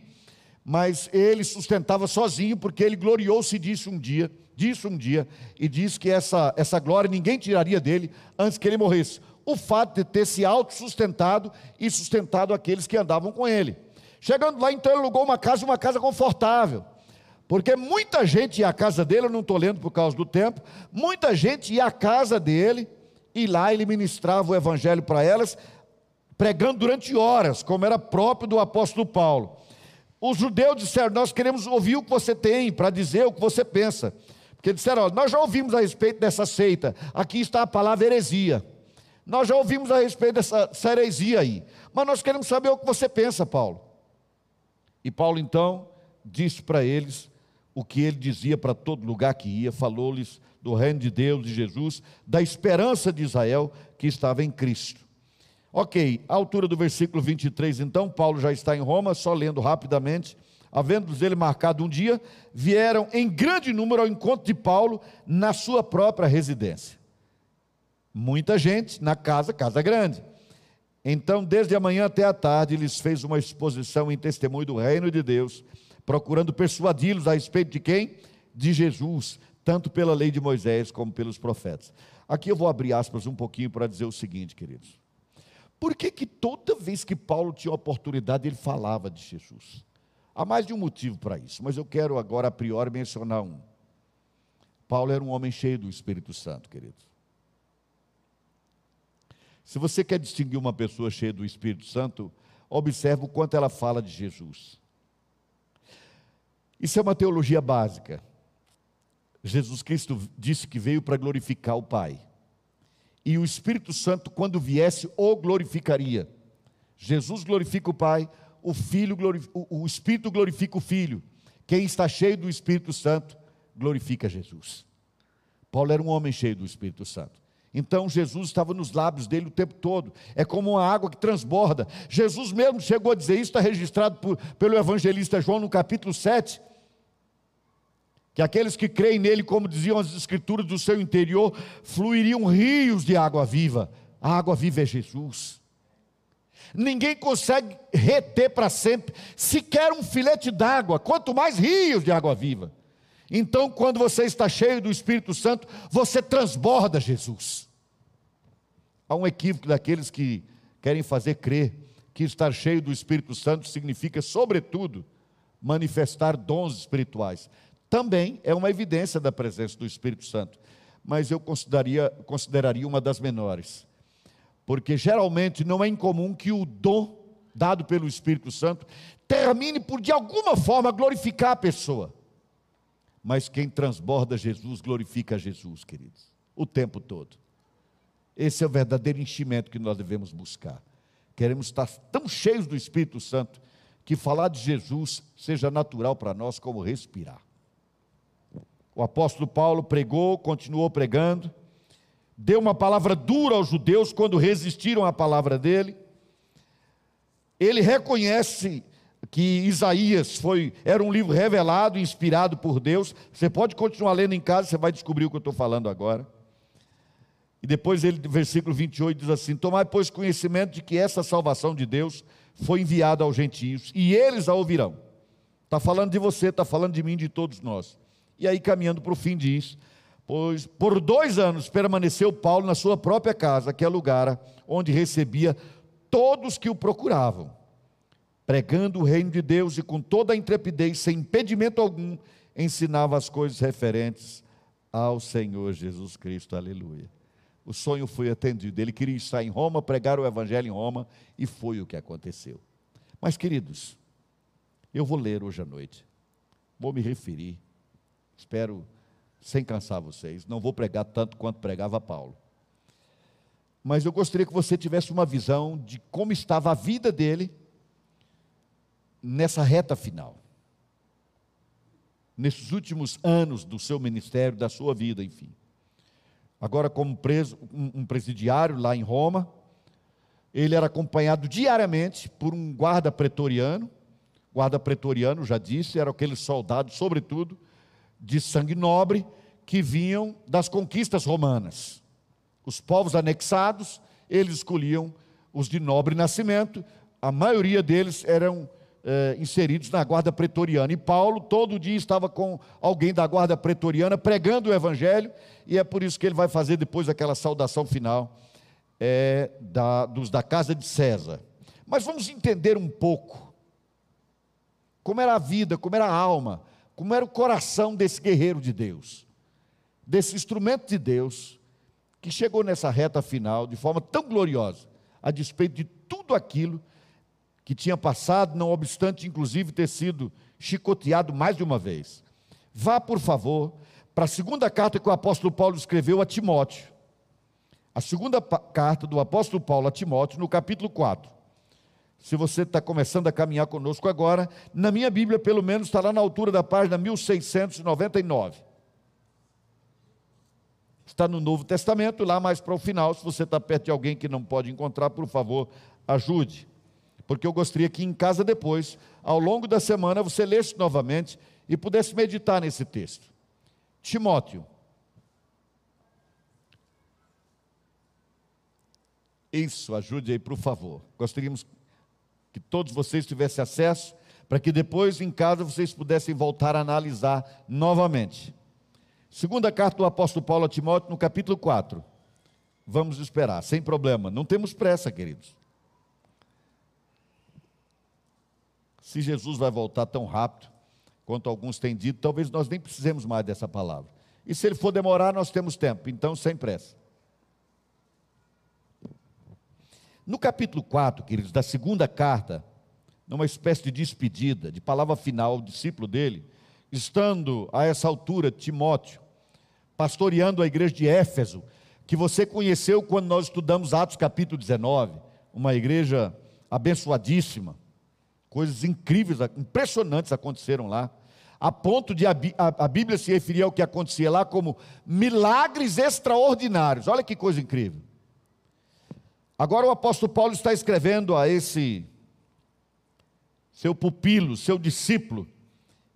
Mas ele sustentava sozinho, porque ele gloriou-se disso um dia disso um dia e disse que essa, essa glória ninguém tiraria dele antes que ele morresse. O fato de ter se autossustentado e sustentado aqueles que andavam com ele. Chegando lá, então, ele alugou uma casa, uma casa confortável. Porque muita gente ia à casa dele, eu não estou lendo por causa do tempo, muita gente ia à casa dele e lá ele ministrava o evangelho para elas, pregando durante horas, como era próprio do apóstolo Paulo. Os judeus disseram: Nós queremos ouvir o que você tem para dizer o que você pensa. Que disseram: Nós já ouvimos a respeito dessa seita, aqui está a palavra heresia. Nós já ouvimos a respeito dessa heresia aí, mas nós queremos saber o que você pensa, Paulo. E Paulo então disse para eles o que ele dizia para todo lugar que ia, falou-lhes do reino de Deus, de Jesus, da esperança de Israel que estava em Cristo. Ok, à altura do versículo 23, então, Paulo já está em Roma, só lendo rapidamente havendo ele marcado um dia, vieram em grande número ao encontro de Paulo na sua própria residência. Muita gente na casa, casa grande. Então, desde a manhã até a tarde, lhes fez uma exposição em testemunho do reino de Deus, procurando persuadi-los a respeito de quem? De Jesus, tanto pela lei de Moisés como pelos profetas. Aqui eu vou abrir aspas um pouquinho para dizer o seguinte, queridos. Por que, que toda vez que Paulo tinha oportunidade, ele falava de Jesus? Há mais de um motivo para isso, mas eu quero agora, a priori, mencionar um. Paulo era um homem cheio do Espírito Santo, queridos. Se você quer distinguir uma pessoa cheia do Espírito Santo, observe o quanto ela fala de Jesus. Isso é uma teologia básica. Jesus Cristo disse que veio para glorificar o Pai. e o Espírito Santo, quando viesse, o glorificaria. Jesus glorifica o Pai, o Filho o Espírito glorifica o Filho. Quem está cheio do Espírito Santo glorifica Jesus. Paulo era um homem cheio do Espírito Santo. Então Jesus estava nos lábios dele o tempo todo. É como uma água que transborda. Jesus mesmo chegou a dizer isso, está registrado por, pelo evangelista João no capítulo 7. Que aqueles que creem nele, como diziam as escrituras do seu interior, fluiriam rios de água viva. A água viva é Jesus. Ninguém consegue reter para sempre sequer um filete d'água, quanto mais rios de água viva. Então, quando você está cheio do Espírito Santo, você transborda Jesus. Há um equívoco daqueles que querem fazer crer que estar cheio do Espírito Santo significa, sobretudo, manifestar dons espirituais. Também é uma evidência da presença do Espírito Santo, mas eu consideraria, consideraria uma das menores, porque geralmente não é incomum que o dom dado pelo Espírito Santo termine por de alguma forma glorificar a pessoa mas quem transborda Jesus glorifica Jesus, queridos, o tempo todo. Esse é o verdadeiro enchimento que nós devemos buscar. Queremos estar tão cheios do Espírito Santo que falar de Jesus seja natural para nós como respirar. O apóstolo Paulo pregou, continuou pregando, deu uma palavra dura aos judeus quando resistiram à palavra dele. Ele reconhece que Isaías foi, era um livro revelado, inspirado por Deus. Você pode continuar lendo em casa, você vai descobrir o que eu estou falando agora. E depois ele, versículo 28, diz assim: Tomai, pois, conhecimento de que essa salvação de Deus foi enviada aos gentios, e eles a ouvirão. Está falando de você, está falando de mim, de todos nós. E aí, caminhando para o fim, diz: Pois por dois anos permaneceu Paulo na sua própria casa, que é lugar onde recebia todos que o procuravam pregando o reino de Deus e com toda a intrepidez, sem impedimento algum, ensinava as coisas referentes ao Senhor Jesus Cristo. Aleluia. O sonho foi atendido. Ele queria estar em Roma, pregar o evangelho em Roma, e foi o que aconteceu. Mas, queridos, eu vou ler hoje à noite. Vou me referir. Espero sem cansar vocês. Não vou pregar tanto quanto pregava Paulo. Mas eu gostaria que você tivesse uma visão de como estava a vida dele nessa reta final, nesses últimos anos do seu ministério, da sua vida, enfim. Agora, como preso, um presidiário lá em Roma, ele era acompanhado diariamente por um guarda pretoriano. Guarda pretoriano, já disse, eram aqueles soldados, sobretudo, de sangue nobre, que vinham das conquistas romanas. Os povos anexados, eles escolhiam os de nobre nascimento, a maioria deles eram eh, inseridos na guarda pretoriana. E Paulo, todo dia, estava com alguém da guarda pretoriana pregando o evangelho, e é por isso que ele vai fazer depois aquela saudação final é, da, dos da casa de César. Mas vamos entender um pouco como era a vida, como era a alma, como era o coração desse guerreiro de Deus, desse instrumento de Deus, que chegou nessa reta final de forma tão gloriosa, a despeito de tudo aquilo que tinha passado, não obstante, inclusive, ter sido chicoteado mais de uma vez. Vá, por favor, para a segunda carta que o apóstolo Paulo escreveu a Timóteo. A segunda carta do apóstolo Paulo a Timóteo, no capítulo 4. Se você está começando a caminhar conosco agora, na minha Bíblia, pelo menos, está lá na altura da página 1699. Está no Novo Testamento, lá mais para o final. Se você está perto de alguém que não pode encontrar, por favor, ajude porque eu gostaria que em casa depois, ao longo da semana, você lesse novamente e pudesse meditar nesse texto. Timóteo. Isso, ajude aí, por favor. Gostaríamos que todos vocês tivessem acesso, para que depois em casa vocês pudessem voltar a analisar novamente. Segunda carta do apóstolo Paulo a Timóteo, no capítulo 4. Vamos esperar, sem problema. Não temos pressa, queridos. Se Jesus vai voltar tão rápido quanto alguns têm dito, talvez nós nem precisemos mais dessa palavra. E se ele for demorar, nós temos tempo, então sem pressa. No capítulo 4, queridos, da segunda carta, numa espécie de despedida, de palavra final, o discípulo dele, estando a essa altura Timóteo, pastoreando a igreja de Éfeso, que você conheceu quando nós estudamos Atos capítulo 19, uma igreja abençoadíssima. Coisas incríveis, impressionantes aconteceram lá, a ponto de a, a, a Bíblia se referir ao que acontecia lá como milagres extraordinários. Olha que coisa incrível. Agora o apóstolo Paulo está escrevendo a esse seu pupilo, seu discípulo,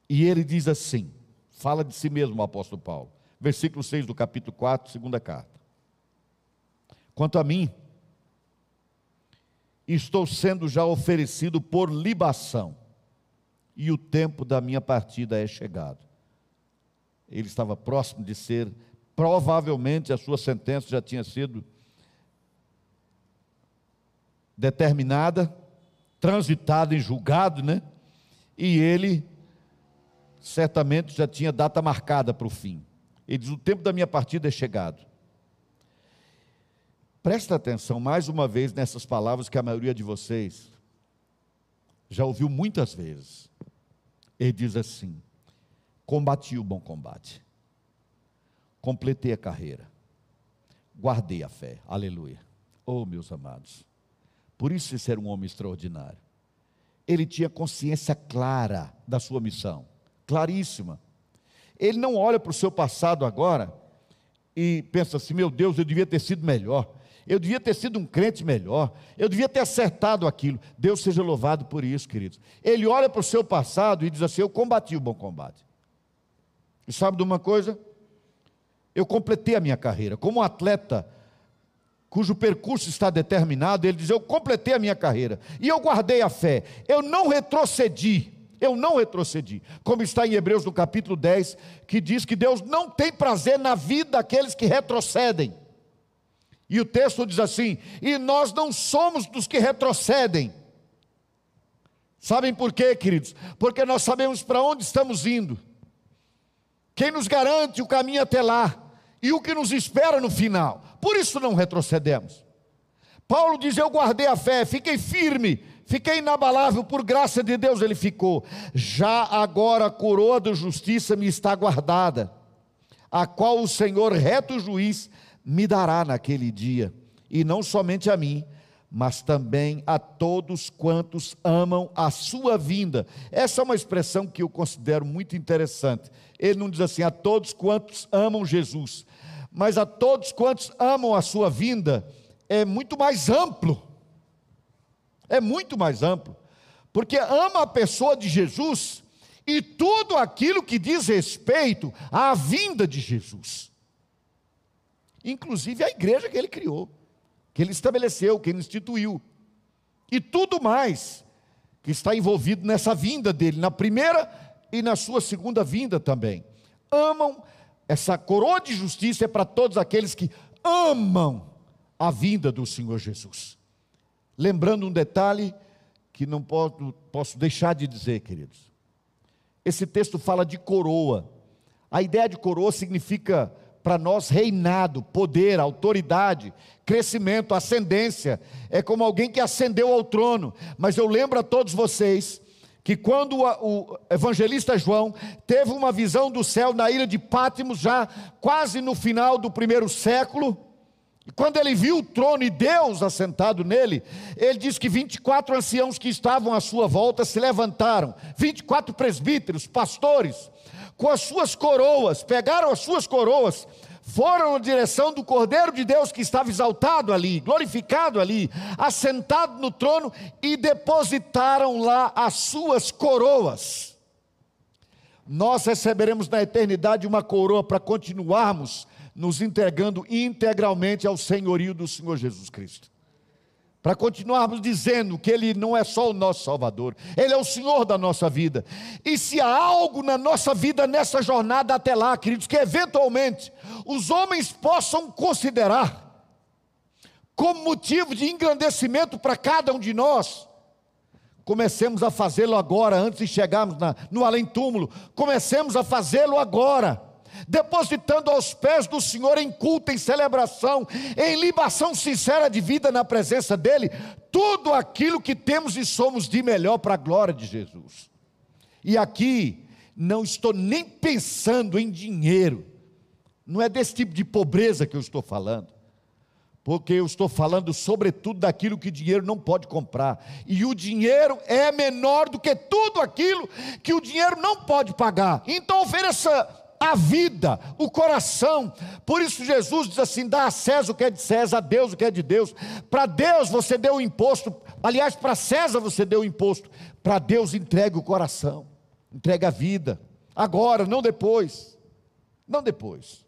e ele diz assim: fala de si mesmo o apóstolo Paulo, versículo 6 do capítulo 4, segunda carta. Quanto a mim, estou sendo já oferecido por libação, e o tempo da minha partida é chegado. Ele estava próximo de ser, provavelmente a sua sentença já tinha sido determinada, transitada em julgado, né? E ele certamente já tinha data marcada para o fim. Ele diz: O tempo da minha partida é chegado. Presta atenção mais uma vez nessas palavras que a maioria de vocês já ouviu muitas vezes. Ele diz assim: Combati o bom combate, completei a carreira, guardei a fé. Aleluia. Oh, meus amados. Por isso esse era um homem extraordinário. Ele tinha consciência clara da sua missão, claríssima. Ele não olha para o seu passado agora e pensa assim: meu Deus, eu devia ter sido melhor eu devia ter sido um crente melhor, eu devia ter acertado aquilo. Deus seja louvado por isso, queridos. Ele olha para o seu passado e diz assim: Eu combati o bom combate. E sabe de uma coisa? Eu completei a minha carreira. Como um atleta cujo percurso está determinado, ele diz: Eu completei a minha carreira e eu guardei a fé, eu não retrocedi. Eu não retrocedi, como está em Hebreus no capítulo 10, que diz que Deus não tem prazer na vida daqueles que retrocedem. E o texto diz assim: e nós não somos dos que retrocedem. Sabem por quê, queridos? Porque nós sabemos para onde estamos indo. Quem nos garante o caminho até lá e o que nos espera no final. Por isso não retrocedemos. Paulo diz: Eu guardei a fé, fiquei firme, fiquei inabalável, por graça de Deus ele ficou. Já agora a coroa da justiça me está guardada, a qual o Senhor, reto juiz, me dará naquele dia, e não somente a mim, mas também a todos quantos amam a sua vinda. Essa é uma expressão que eu considero muito interessante. Ele não diz assim, a todos quantos amam Jesus, mas a todos quantos amam a sua vinda, é muito mais amplo. É muito mais amplo. Porque ama a pessoa de Jesus e tudo aquilo que diz respeito à vinda de Jesus inclusive a igreja que ele criou, que ele estabeleceu, que ele instituiu, e tudo mais que está envolvido nessa vinda dele, na primeira e na sua segunda vinda também. Amam, essa coroa de justiça é para todos aqueles que amam a vinda do Senhor Jesus. Lembrando um detalhe que não posso, posso deixar de dizer, queridos. Esse texto fala de coroa. A ideia de coroa significa para nós reinado, poder, autoridade, crescimento, ascendência. É como alguém que ascendeu ao trono. Mas eu lembro a todos vocês que quando o evangelista João teve uma visão do céu na ilha de Pátimos, já quase no final do primeiro século, e quando ele viu o trono e Deus assentado nele, ele diz que 24 anciãos que estavam à sua volta se levantaram, 24 presbíteros, pastores, com as suas coroas, pegaram as suas coroas, foram na direção do Cordeiro de Deus que estava exaltado ali, glorificado ali, assentado no trono e depositaram lá as suas coroas. Nós receberemos na eternidade uma coroa para continuarmos nos entregando integralmente ao senhorio do Senhor Jesus Cristo para continuarmos dizendo que Ele não é só o nosso Salvador, Ele é o Senhor da nossa vida. E se há algo na nossa vida nessa jornada até lá, queridos, que eventualmente os homens possam considerar como motivo de engrandecimento para cada um de nós, comecemos a fazê-lo agora, antes de chegarmos na, no além-túmulo, comecemos a fazê-lo agora depositando aos pés do Senhor em culto, em celebração, em libação sincera de vida na presença dEle, tudo aquilo que temos e somos de melhor para a glória de Jesus. E aqui, não estou nem pensando em dinheiro, não é desse tipo de pobreza que eu estou falando. porque eu estou falando sobretudo daquilo que o dinheiro não pode comprar. E o dinheiro é menor do que tudo aquilo que o dinheiro não pode pagar. Então ofereça a vida, o coração. Por isso Jesus diz assim: dá a César o que é de César, a Deus o que é de Deus. Para Deus você deu o imposto, aliás, para César você deu o imposto. Para Deus entregue o coração, entregue a vida. Agora, não depois. Não depois.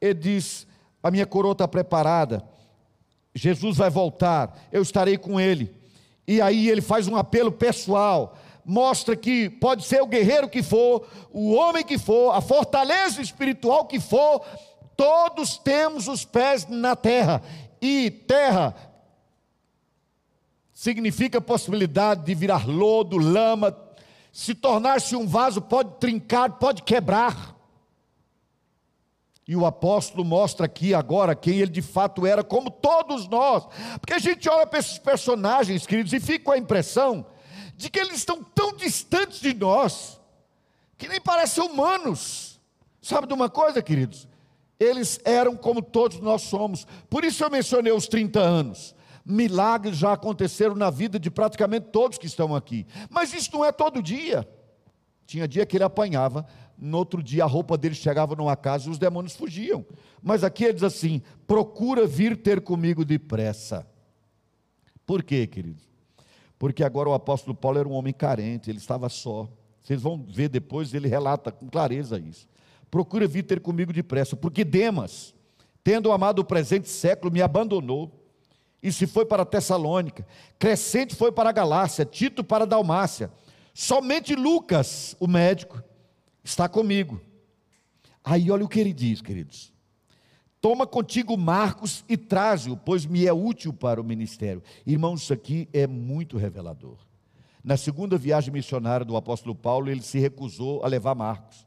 Ele diz: a minha coroa está preparada. Jesus vai voltar, eu estarei com ele. E aí ele faz um apelo pessoal mostra que pode ser o guerreiro que for, o homem que for, a fortaleza espiritual que for, todos temos os pés na terra. E terra significa possibilidade de virar lodo, lama, se tornar-se um vaso, pode trincar, pode quebrar. E o apóstolo mostra aqui agora quem ele de fato era, como todos nós. Porque a gente olha para esses personagens, queridos, e fica com a impressão de que eles estão tão distantes de nós, que nem parecem humanos. Sabe de uma coisa, queridos? Eles eram como todos nós somos. Por isso eu mencionei os 30 anos. Milagres já aconteceram na vida de praticamente todos que estão aqui. Mas isso não é todo dia. Tinha dia que ele apanhava, no outro dia a roupa dele chegava numa casa e os demônios fugiam. Mas aqui ele diz assim: procura vir ter comigo depressa. Por quê, queridos? Porque agora o apóstolo Paulo era um homem carente, ele estava só. Vocês vão ver depois, ele relata com clareza isso. Procura vir ter comigo depressa, porque Demas, tendo amado o presente século, me abandonou e se foi para Tessalônica. Crescente foi para Galácia, Tito para Dalmácia. Somente Lucas, o médico, está comigo. Aí olha o que ele diz, queridos. Toma contigo Marcos e traze-o, pois me é útil para o ministério. Irmãos, isso aqui é muito revelador. Na segunda viagem missionária do apóstolo Paulo, ele se recusou a levar Marcos.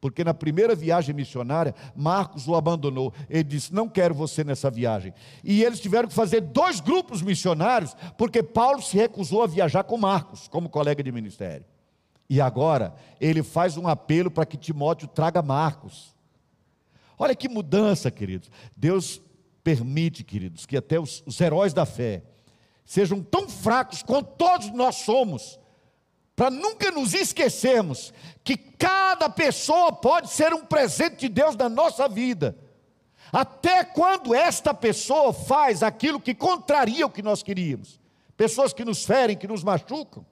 Porque na primeira viagem missionária, Marcos o abandonou. Ele disse: Não quero você nessa viagem. E eles tiveram que fazer dois grupos missionários, porque Paulo se recusou a viajar com Marcos, como colega de ministério. E agora, ele faz um apelo para que Timóteo traga Marcos. Olha que mudança, queridos. Deus permite, queridos, que até os, os heróis da fé sejam tão fracos quanto todos nós somos, para nunca nos esquecermos que cada pessoa pode ser um presente de Deus na nossa vida. Até quando esta pessoa faz aquilo que contraria o que nós queríamos. Pessoas que nos ferem, que nos machucam,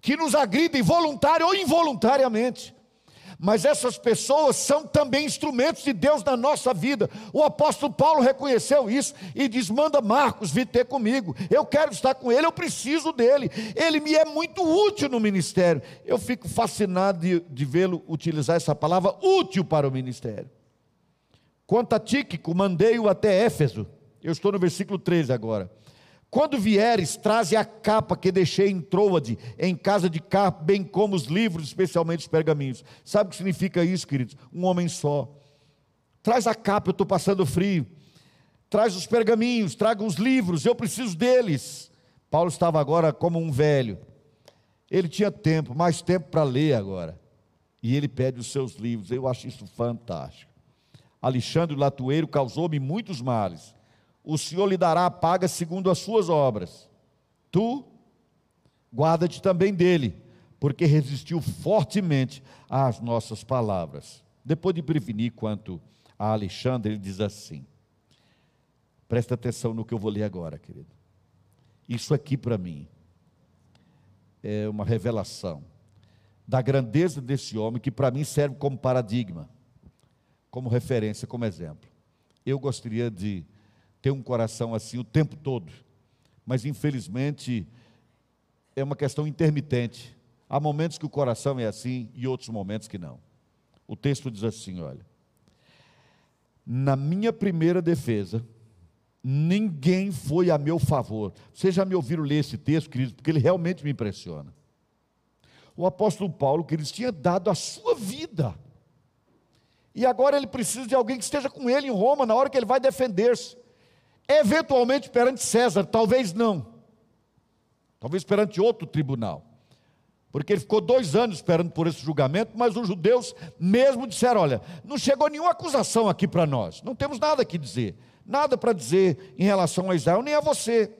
que nos agridem voluntária ou involuntariamente mas essas pessoas são também instrumentos de Deus na nossa vida. O apóstolo Paulo reconheceu isso e diz: manda Marcos vir ter comigo. Eu quero estar com ele, eu preciso dele. Ele me é muito útil no ministério. Eu fico fascinado de, de vê-lo utilizar essa palavra útil para o ministério. Quanto a Tíquico, mandei-o até Éfeso. Eu estou no versículo 13 agora. Quando vieres, traze a capa que deixei em Troade, em casa de cá, bem como os livros, especialmente os pergaminhos. Sabe o que significa isso, queridos? Um homem só. Traz a capa, eu estou passando frio. Traz os pergaminhos, traga os livros, eu preciso deles. Paulo estava agora como um velho. Ele tinha tempo, mais tempo para ler agora. E ele pede os seus livros. Eu acho isso fantástico. Alexandre Latueiro causou-me muitos males o Senhor lhe dará a paga segundo as suas obras. Tu, guarda-te também dele, porque resistiu fortemente às nossas palavras. Depois de prevenir quanto a Alexandre, ele diz assim: presta atenção no que eu vou ler agora, querido. Isso aqui para mim é uma revelação da grandeza desse homem que para mim serve como paradigma, como referência, como exemplo. Eu gostaria de ter um coração assim o tempo todo, mas infelizmente é uma questão intermitente. Há momentos que o coração é assim e outros momentos que não. O texto diz assim: olha, na minha primeira defesa, ninguém foi a meu favor. Vocês já me ouviram ler esse texto, queridos, porque ele realmente me impressiona. O apóstolo Paulo, que eles tinha dado a sua vida. E agora ele precisa de alguém que esteja com ele em Roma na hora que ele vai defender-se. Eventualmente perante César, talvez não. Talvez perante outro tribunal. Porque ele ficou dois anos esperando por esse julgamento, mas os judeus mesmo disseram: olha, não chegou nenhuma acusação aqui para nós, não temos nada aqui dizer, nada para dizer em relação a Israel, nem a você.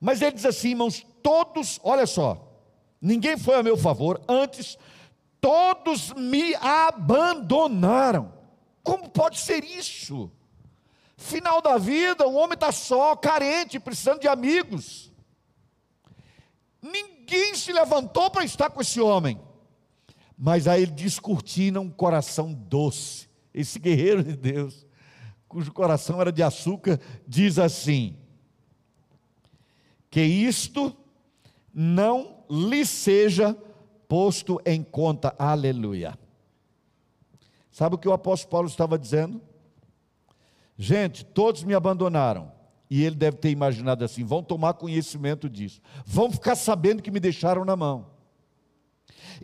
Mas ele diz assim, irmãos, todos, olha só, ninguém foi a meu favor, antes todos me abandonaram. Como pode ser isso? Final da vida, o homem está só, carente, precisando de amigos. Ninguém se levantou para estar com esse homem. Mas aí ele descortina um coração doce. Esse guerreiro de Deus, cujo coração era de açúcar, diz assim: que isto não lhe seja posto em conta. Aleluia. Sabe o que o apóstolo Paulo estava dizendo? Gente, todos me abandonaram. E ele deve ter imaginado assim: vão tomar conhecimento disso, vão ficar sabendo que me deixaram na mão.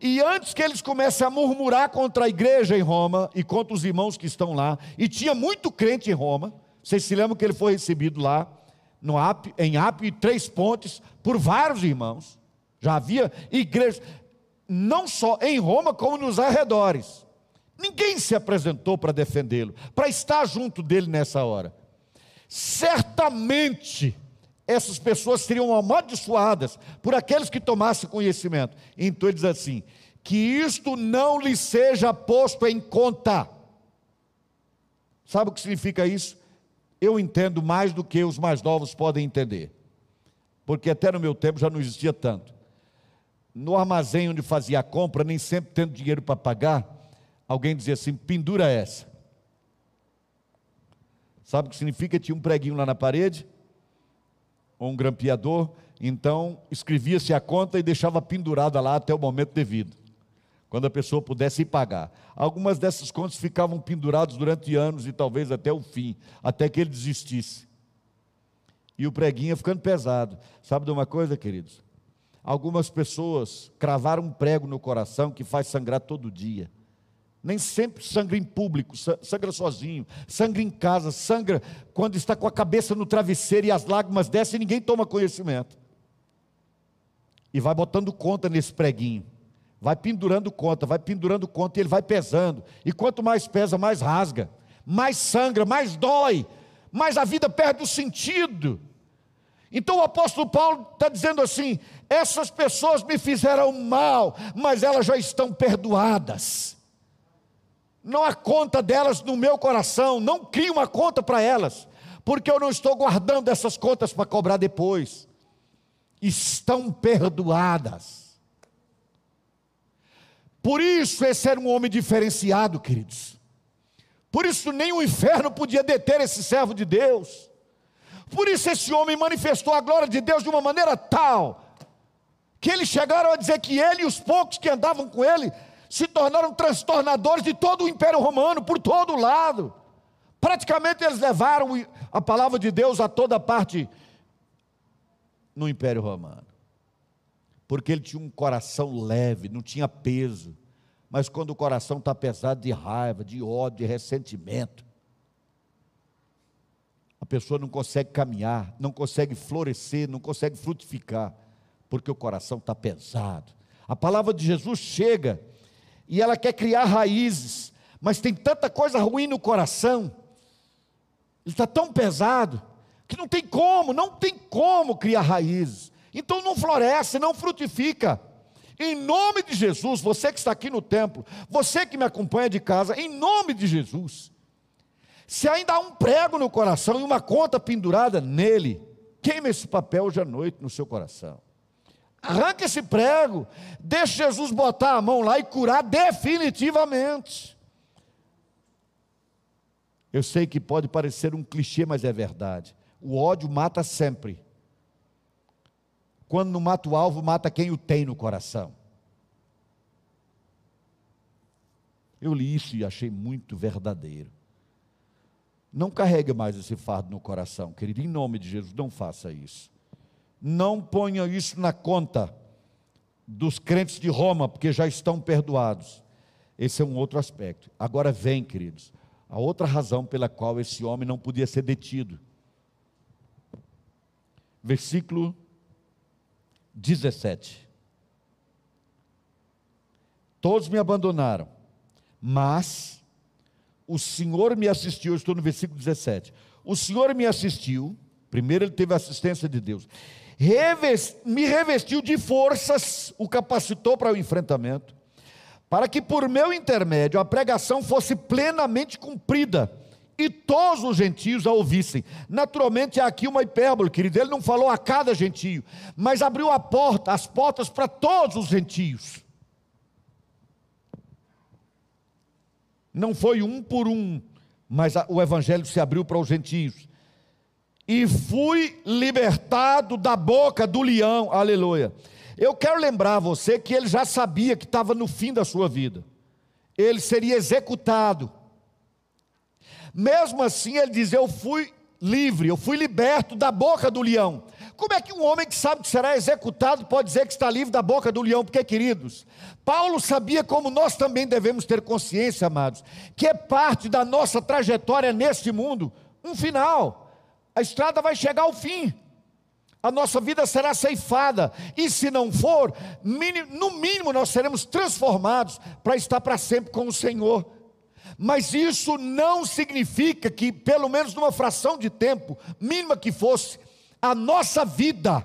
E antes que eles comecem a murmurar contra a igreja em Roma e contra os irmãos que estão lá, e tinha muito crente em Roma, vocês se lembram que ele foi recebido lá no em Apio e Três Pontes por vários irmãos. Já havia igrejas, não só em Roma, como nos arredores. Ninguém se apresentou para defendê-lo, para estar junto dele nessa hora. Certamente essas pessoas seriam amaldiçoadas por aqueles que tomassem conhecimento. Então ele diz assim: que isto não lhe seja posto em conta. Sabe o que significa isso? Eu entendo mais do que os mais novos podem entender, porque até no meu tempo já não existia tanto. No armazém onde fazia a compra, nem sempre tendo dinheiro para pagar, alguém dizia assim: pendura essa. Sabe o que significa? Tinha um preguinho lá na parede, ou um grampeador, então escrevia-se a conta e deixava pendurada lá até o momento devido, quando a pessoa pudesse ir pagar. Algumas dessas contas ficavam penduradas durante anos e talvez até o fim, até que ele desistisse. E o preguinho ia ficando pesado. Sabe de uma coisa, queridos? Algumas pessoas cravaram um prego no coração que faz sangrar todo dia. Nem sempre sangra em público, sangra sozinho, sangra em casa, sangra quando está com a cabeça no travesseiro e as lágrimas descem e ninguém toma conhecimento. E vai botando conta nesse preguinho, vai pendurando conta, vai pendurando conta e ele vai pesando. E quanto mais pesa, mais rasga, mais sangra, mais dói, mais a vida perde o sentido. Então o apóstolo Paulo está dizendo assim: essas pessoas me fizeram mal, mas elas já estão perdoadas não há conta delas no meu coração, não crio uma conta para elas, porque eu não estou guardando essas contas para cobrar depois. Estão perdoadas. Por isso esse era um homem diferenciado, queridos. Por isso nem o inferno podia deter esse servo de Deus. Por isso esse homem manifestou a glória de Deus de uma maneira tal que eles chegaram a dizer que ele e os poucos que andavam com ele se tornaram transtornadores de todo o Império Romano, por todo lado. Praticamente eles levaram a palavra de Deus a toda parte no Império Romano. Porque ele tinha um coração leve, não tinha peso. Mas quando o coração está pesado de raiva, de ódio, de ressentimento, a pessoa não consegue caminhar, não consegue florescer, não consegue frutificar, porque o coração está pesado. A palavra de Jesus chega e ela quer criar raízes, mas tem tanta coisa ruim no coração, ele está tão pesado, que não tem como, não tem como criar raízes. Então não floresce, não frutifica. Em nome de Jesus, você que está aqui no templo, você que me acompanha de casa, em nome de Jesus, se ainda há um prego no coração e uma conta pendurada nele, queime esse papel hoje à noite no seu coração. Arranca esse prego, deixa Jesus botar a mão lá e curar definitivamente. Eu sei que pode parecer um clichê, mas é verdade. O ódio mata sempre. Quando não mata o alvo, mata quem o tem no coração. Eu li isso e achei muito verdadeiro. Não carregue mais esse fardo no coração, querido. Em nome de Jesus, não faça isso. Não ponha isso na conta dos crentes de Roma, porque já estão perdoados. Esse é um outro aspecto. Agora vem, queridos, a outra razão pela qual esse homem não podia ser detido. Versículo 17. Todos me abandonaram, mas o Senhor me assistiu. Eu estou no versículo 17. O Senhor me assistiu. Primeiro, ele teve a assistência de Deus. Me revestiu de forças, o capacitou para o enfrentamento, para que por meu intermédio a pregação fosse plenamente cumprida e todos os gentios a ouvissem. Naturalmente há aqui uma hipérbole, querido. Ele não falou a cada gentio, mas abriu a porta, as portas para todos os gentios. Não foi um por um, mas o evangelho se abriu para os gentios. E fui libertado da boca do leão. Aleluia. Eu quero lembrar você que ele já sabia que estava no fim da sua vida. Ele seria executado mesmo assim, ele diz: Eu fui livre, eu fui liberto da boca do leão. Como é que um homem que sabe que será executado pode dizer que está livre da boca do leão? Porque, queridos, Paulo sabia como nós também devemos ter consciência, amados, que é parte da nossa trajetória neste mundo um final. A estrada vai chegar ao fim. A nossa vida será ceifada, e se não for, no mínimo nós seremos transformados para estar para sempre com o Senhor. Mas isso não significa que, pelo menos numa fração de tempo, mínima que fosse, a nossa vida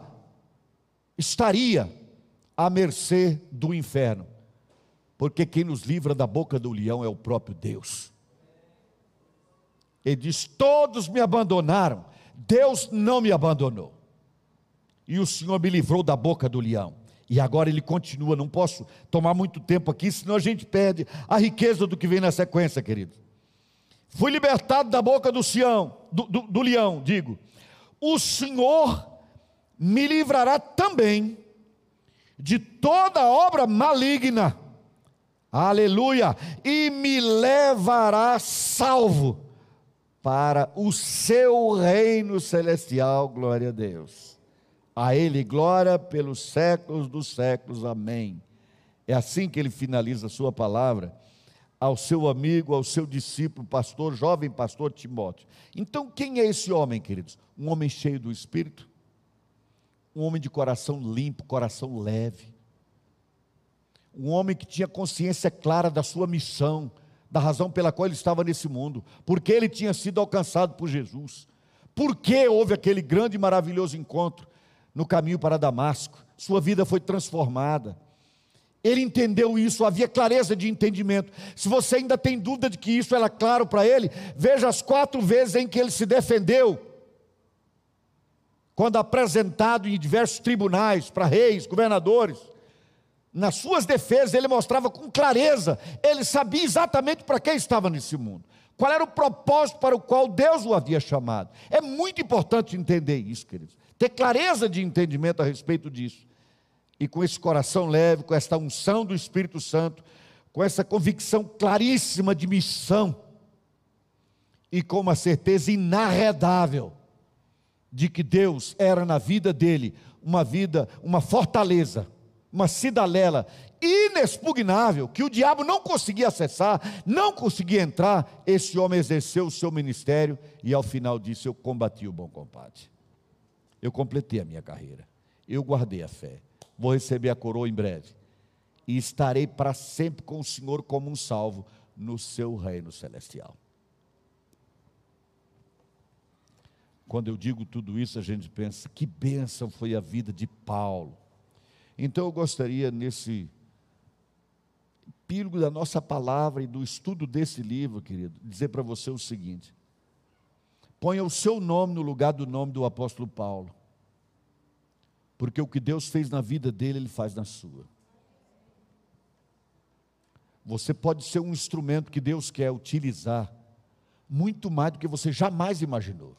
estaria à mercê do inferno. Porque quem nos livra da boca do leão é o próprio Deus. Ele diz: Todos me abandonaram, Deus não me abandonou. E o Senhor me livrou da boca do leão. E agora ele continua, não posso tomar muito tempo aqui, senão a gente perde a riqueza do que vem na sequência, querido. Fui libertado da boca do, Sião, do, do, do leão, digo. O Senhor me livrará também de toda obra maligna, aleluia, e me levará salvo para o seu reino celestial, glória a Deus. A Ele glória pelos séculos dos séculos. Amém. É assim que ele finaliza a sua palavra ao seu amigo, ao seu discípulo, pastor, jovem pastor Timóteo. Então, quem é esse homem, queridos? Um homem cheio do Espírito, um homem de coração limpo, coração leve, um homem que tinha consciência clara da sua missão, da razão pela qual ele estava nesse mundo, porque ele tinha sido alcançado por Jesus, porque houve aquele grande e maravilhoso encontro no caminho para Damasco, sua vida foi transformada. Ele entendeu isso, havia clareza de entendimento. Se você ainda tem dúvida de que isso era claro para ele, veja as quatro vezes em que ele se defendeu. Quando apresentado em diversos tribunais, para reis, governadores, nas suas defesas ele mostrava com clareza, ele sabia exatamente para quem estava nesse mundo. Qual era o propósito para o qual Deus o havia chamado? É muito importante entender isso, queridos ter clareza de entendimento a respeito disso. E com esse coração leve, com esta unção do Espírito Santo, com essa convicção claríssima de missão, e com uma certeza inarredável de que Deus era na vida dele uma vida, uma fortaleza, uma cidadela inexpugnável, que o diabo não conseguia acessar, não conseguia entrar, esse homem exerceu o seu ministério e ao final disso eu combati o bom combate eu completei a minha carreira. Eu guardei a fé. Vou receber a coroa em breve. E estarei para sempre com o Senhor como um salvo no seu reino celestial. Quando eu digo tudo isso, a gente pensa, que bênção foi a vida de Paulo. Então eu gostaria, nesse epílogo da nossa palavra e do estudo desse livro, querido, dizer para você o seguinte: Ponha o seu nome no lugar do nome do apóstolo Paulo. Porque o que Deus fez na vida dele, ele faz na sua. Você pode ser um instrumento que Deus quer utilizar muito mais do que você jamais imaginou.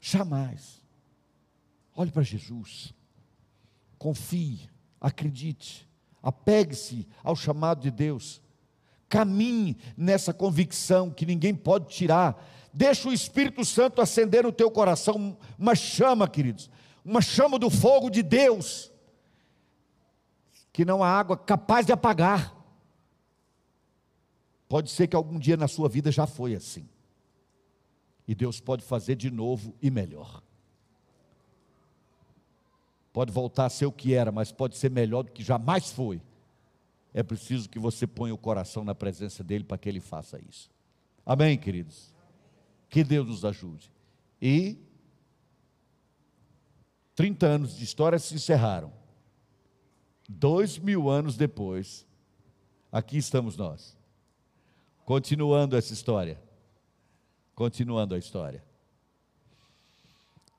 Jamais. Olhe para Jesus. Confie, acredite, apegue-se ao chamado de Deus. Caminhe nessa convicção que ninguém pode tirar Deixa o Espírito Santo acender no teu coração uma chama, queridos, uma chama do fogo de Deus, que não há água capaz de apagar. Pode ser que algum dia na sua vida já foi assim. E Deus pode fazer de novo e melhor. Pode voltar a ser o que era, mas pode ser melhor do que jamais foi. é preciso que você ponha o coração na presença dele para que ele faça isso. Amém, queridos? Que Deus nos ajude. E 30 anos de história se encerraram. Dois mil anos depois, aqui estamos nós, continuando essa história, continuando a história.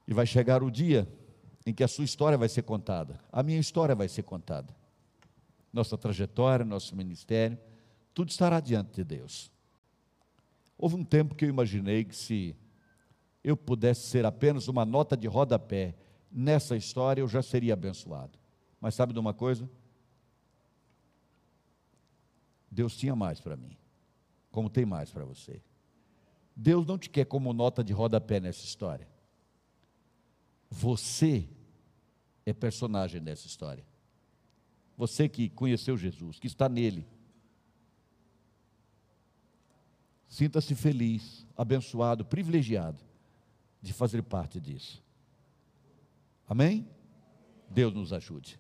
E vai chegar o dia em que a sua história vai ser contada, a minha história vai ser contada. Nossa trajetória, nosso ministério, tudo estará diante de Deus. Houve um tempo que eu imaginei que se eu pudesse ser apenas uma nota de rodapé nessa história, eu já seria abençoado. Mas sabe de uma coisa? Deus tinha mais para mim, como tem mais para você. Deus não te quer como nota de rodapé nessa história. Você é personagem nessa história. Você que conheceu Jesus, que está nele. Sinta-se feliz, abençoado, privilegiado de fazer parte disso. Amém? Deus nos ajude.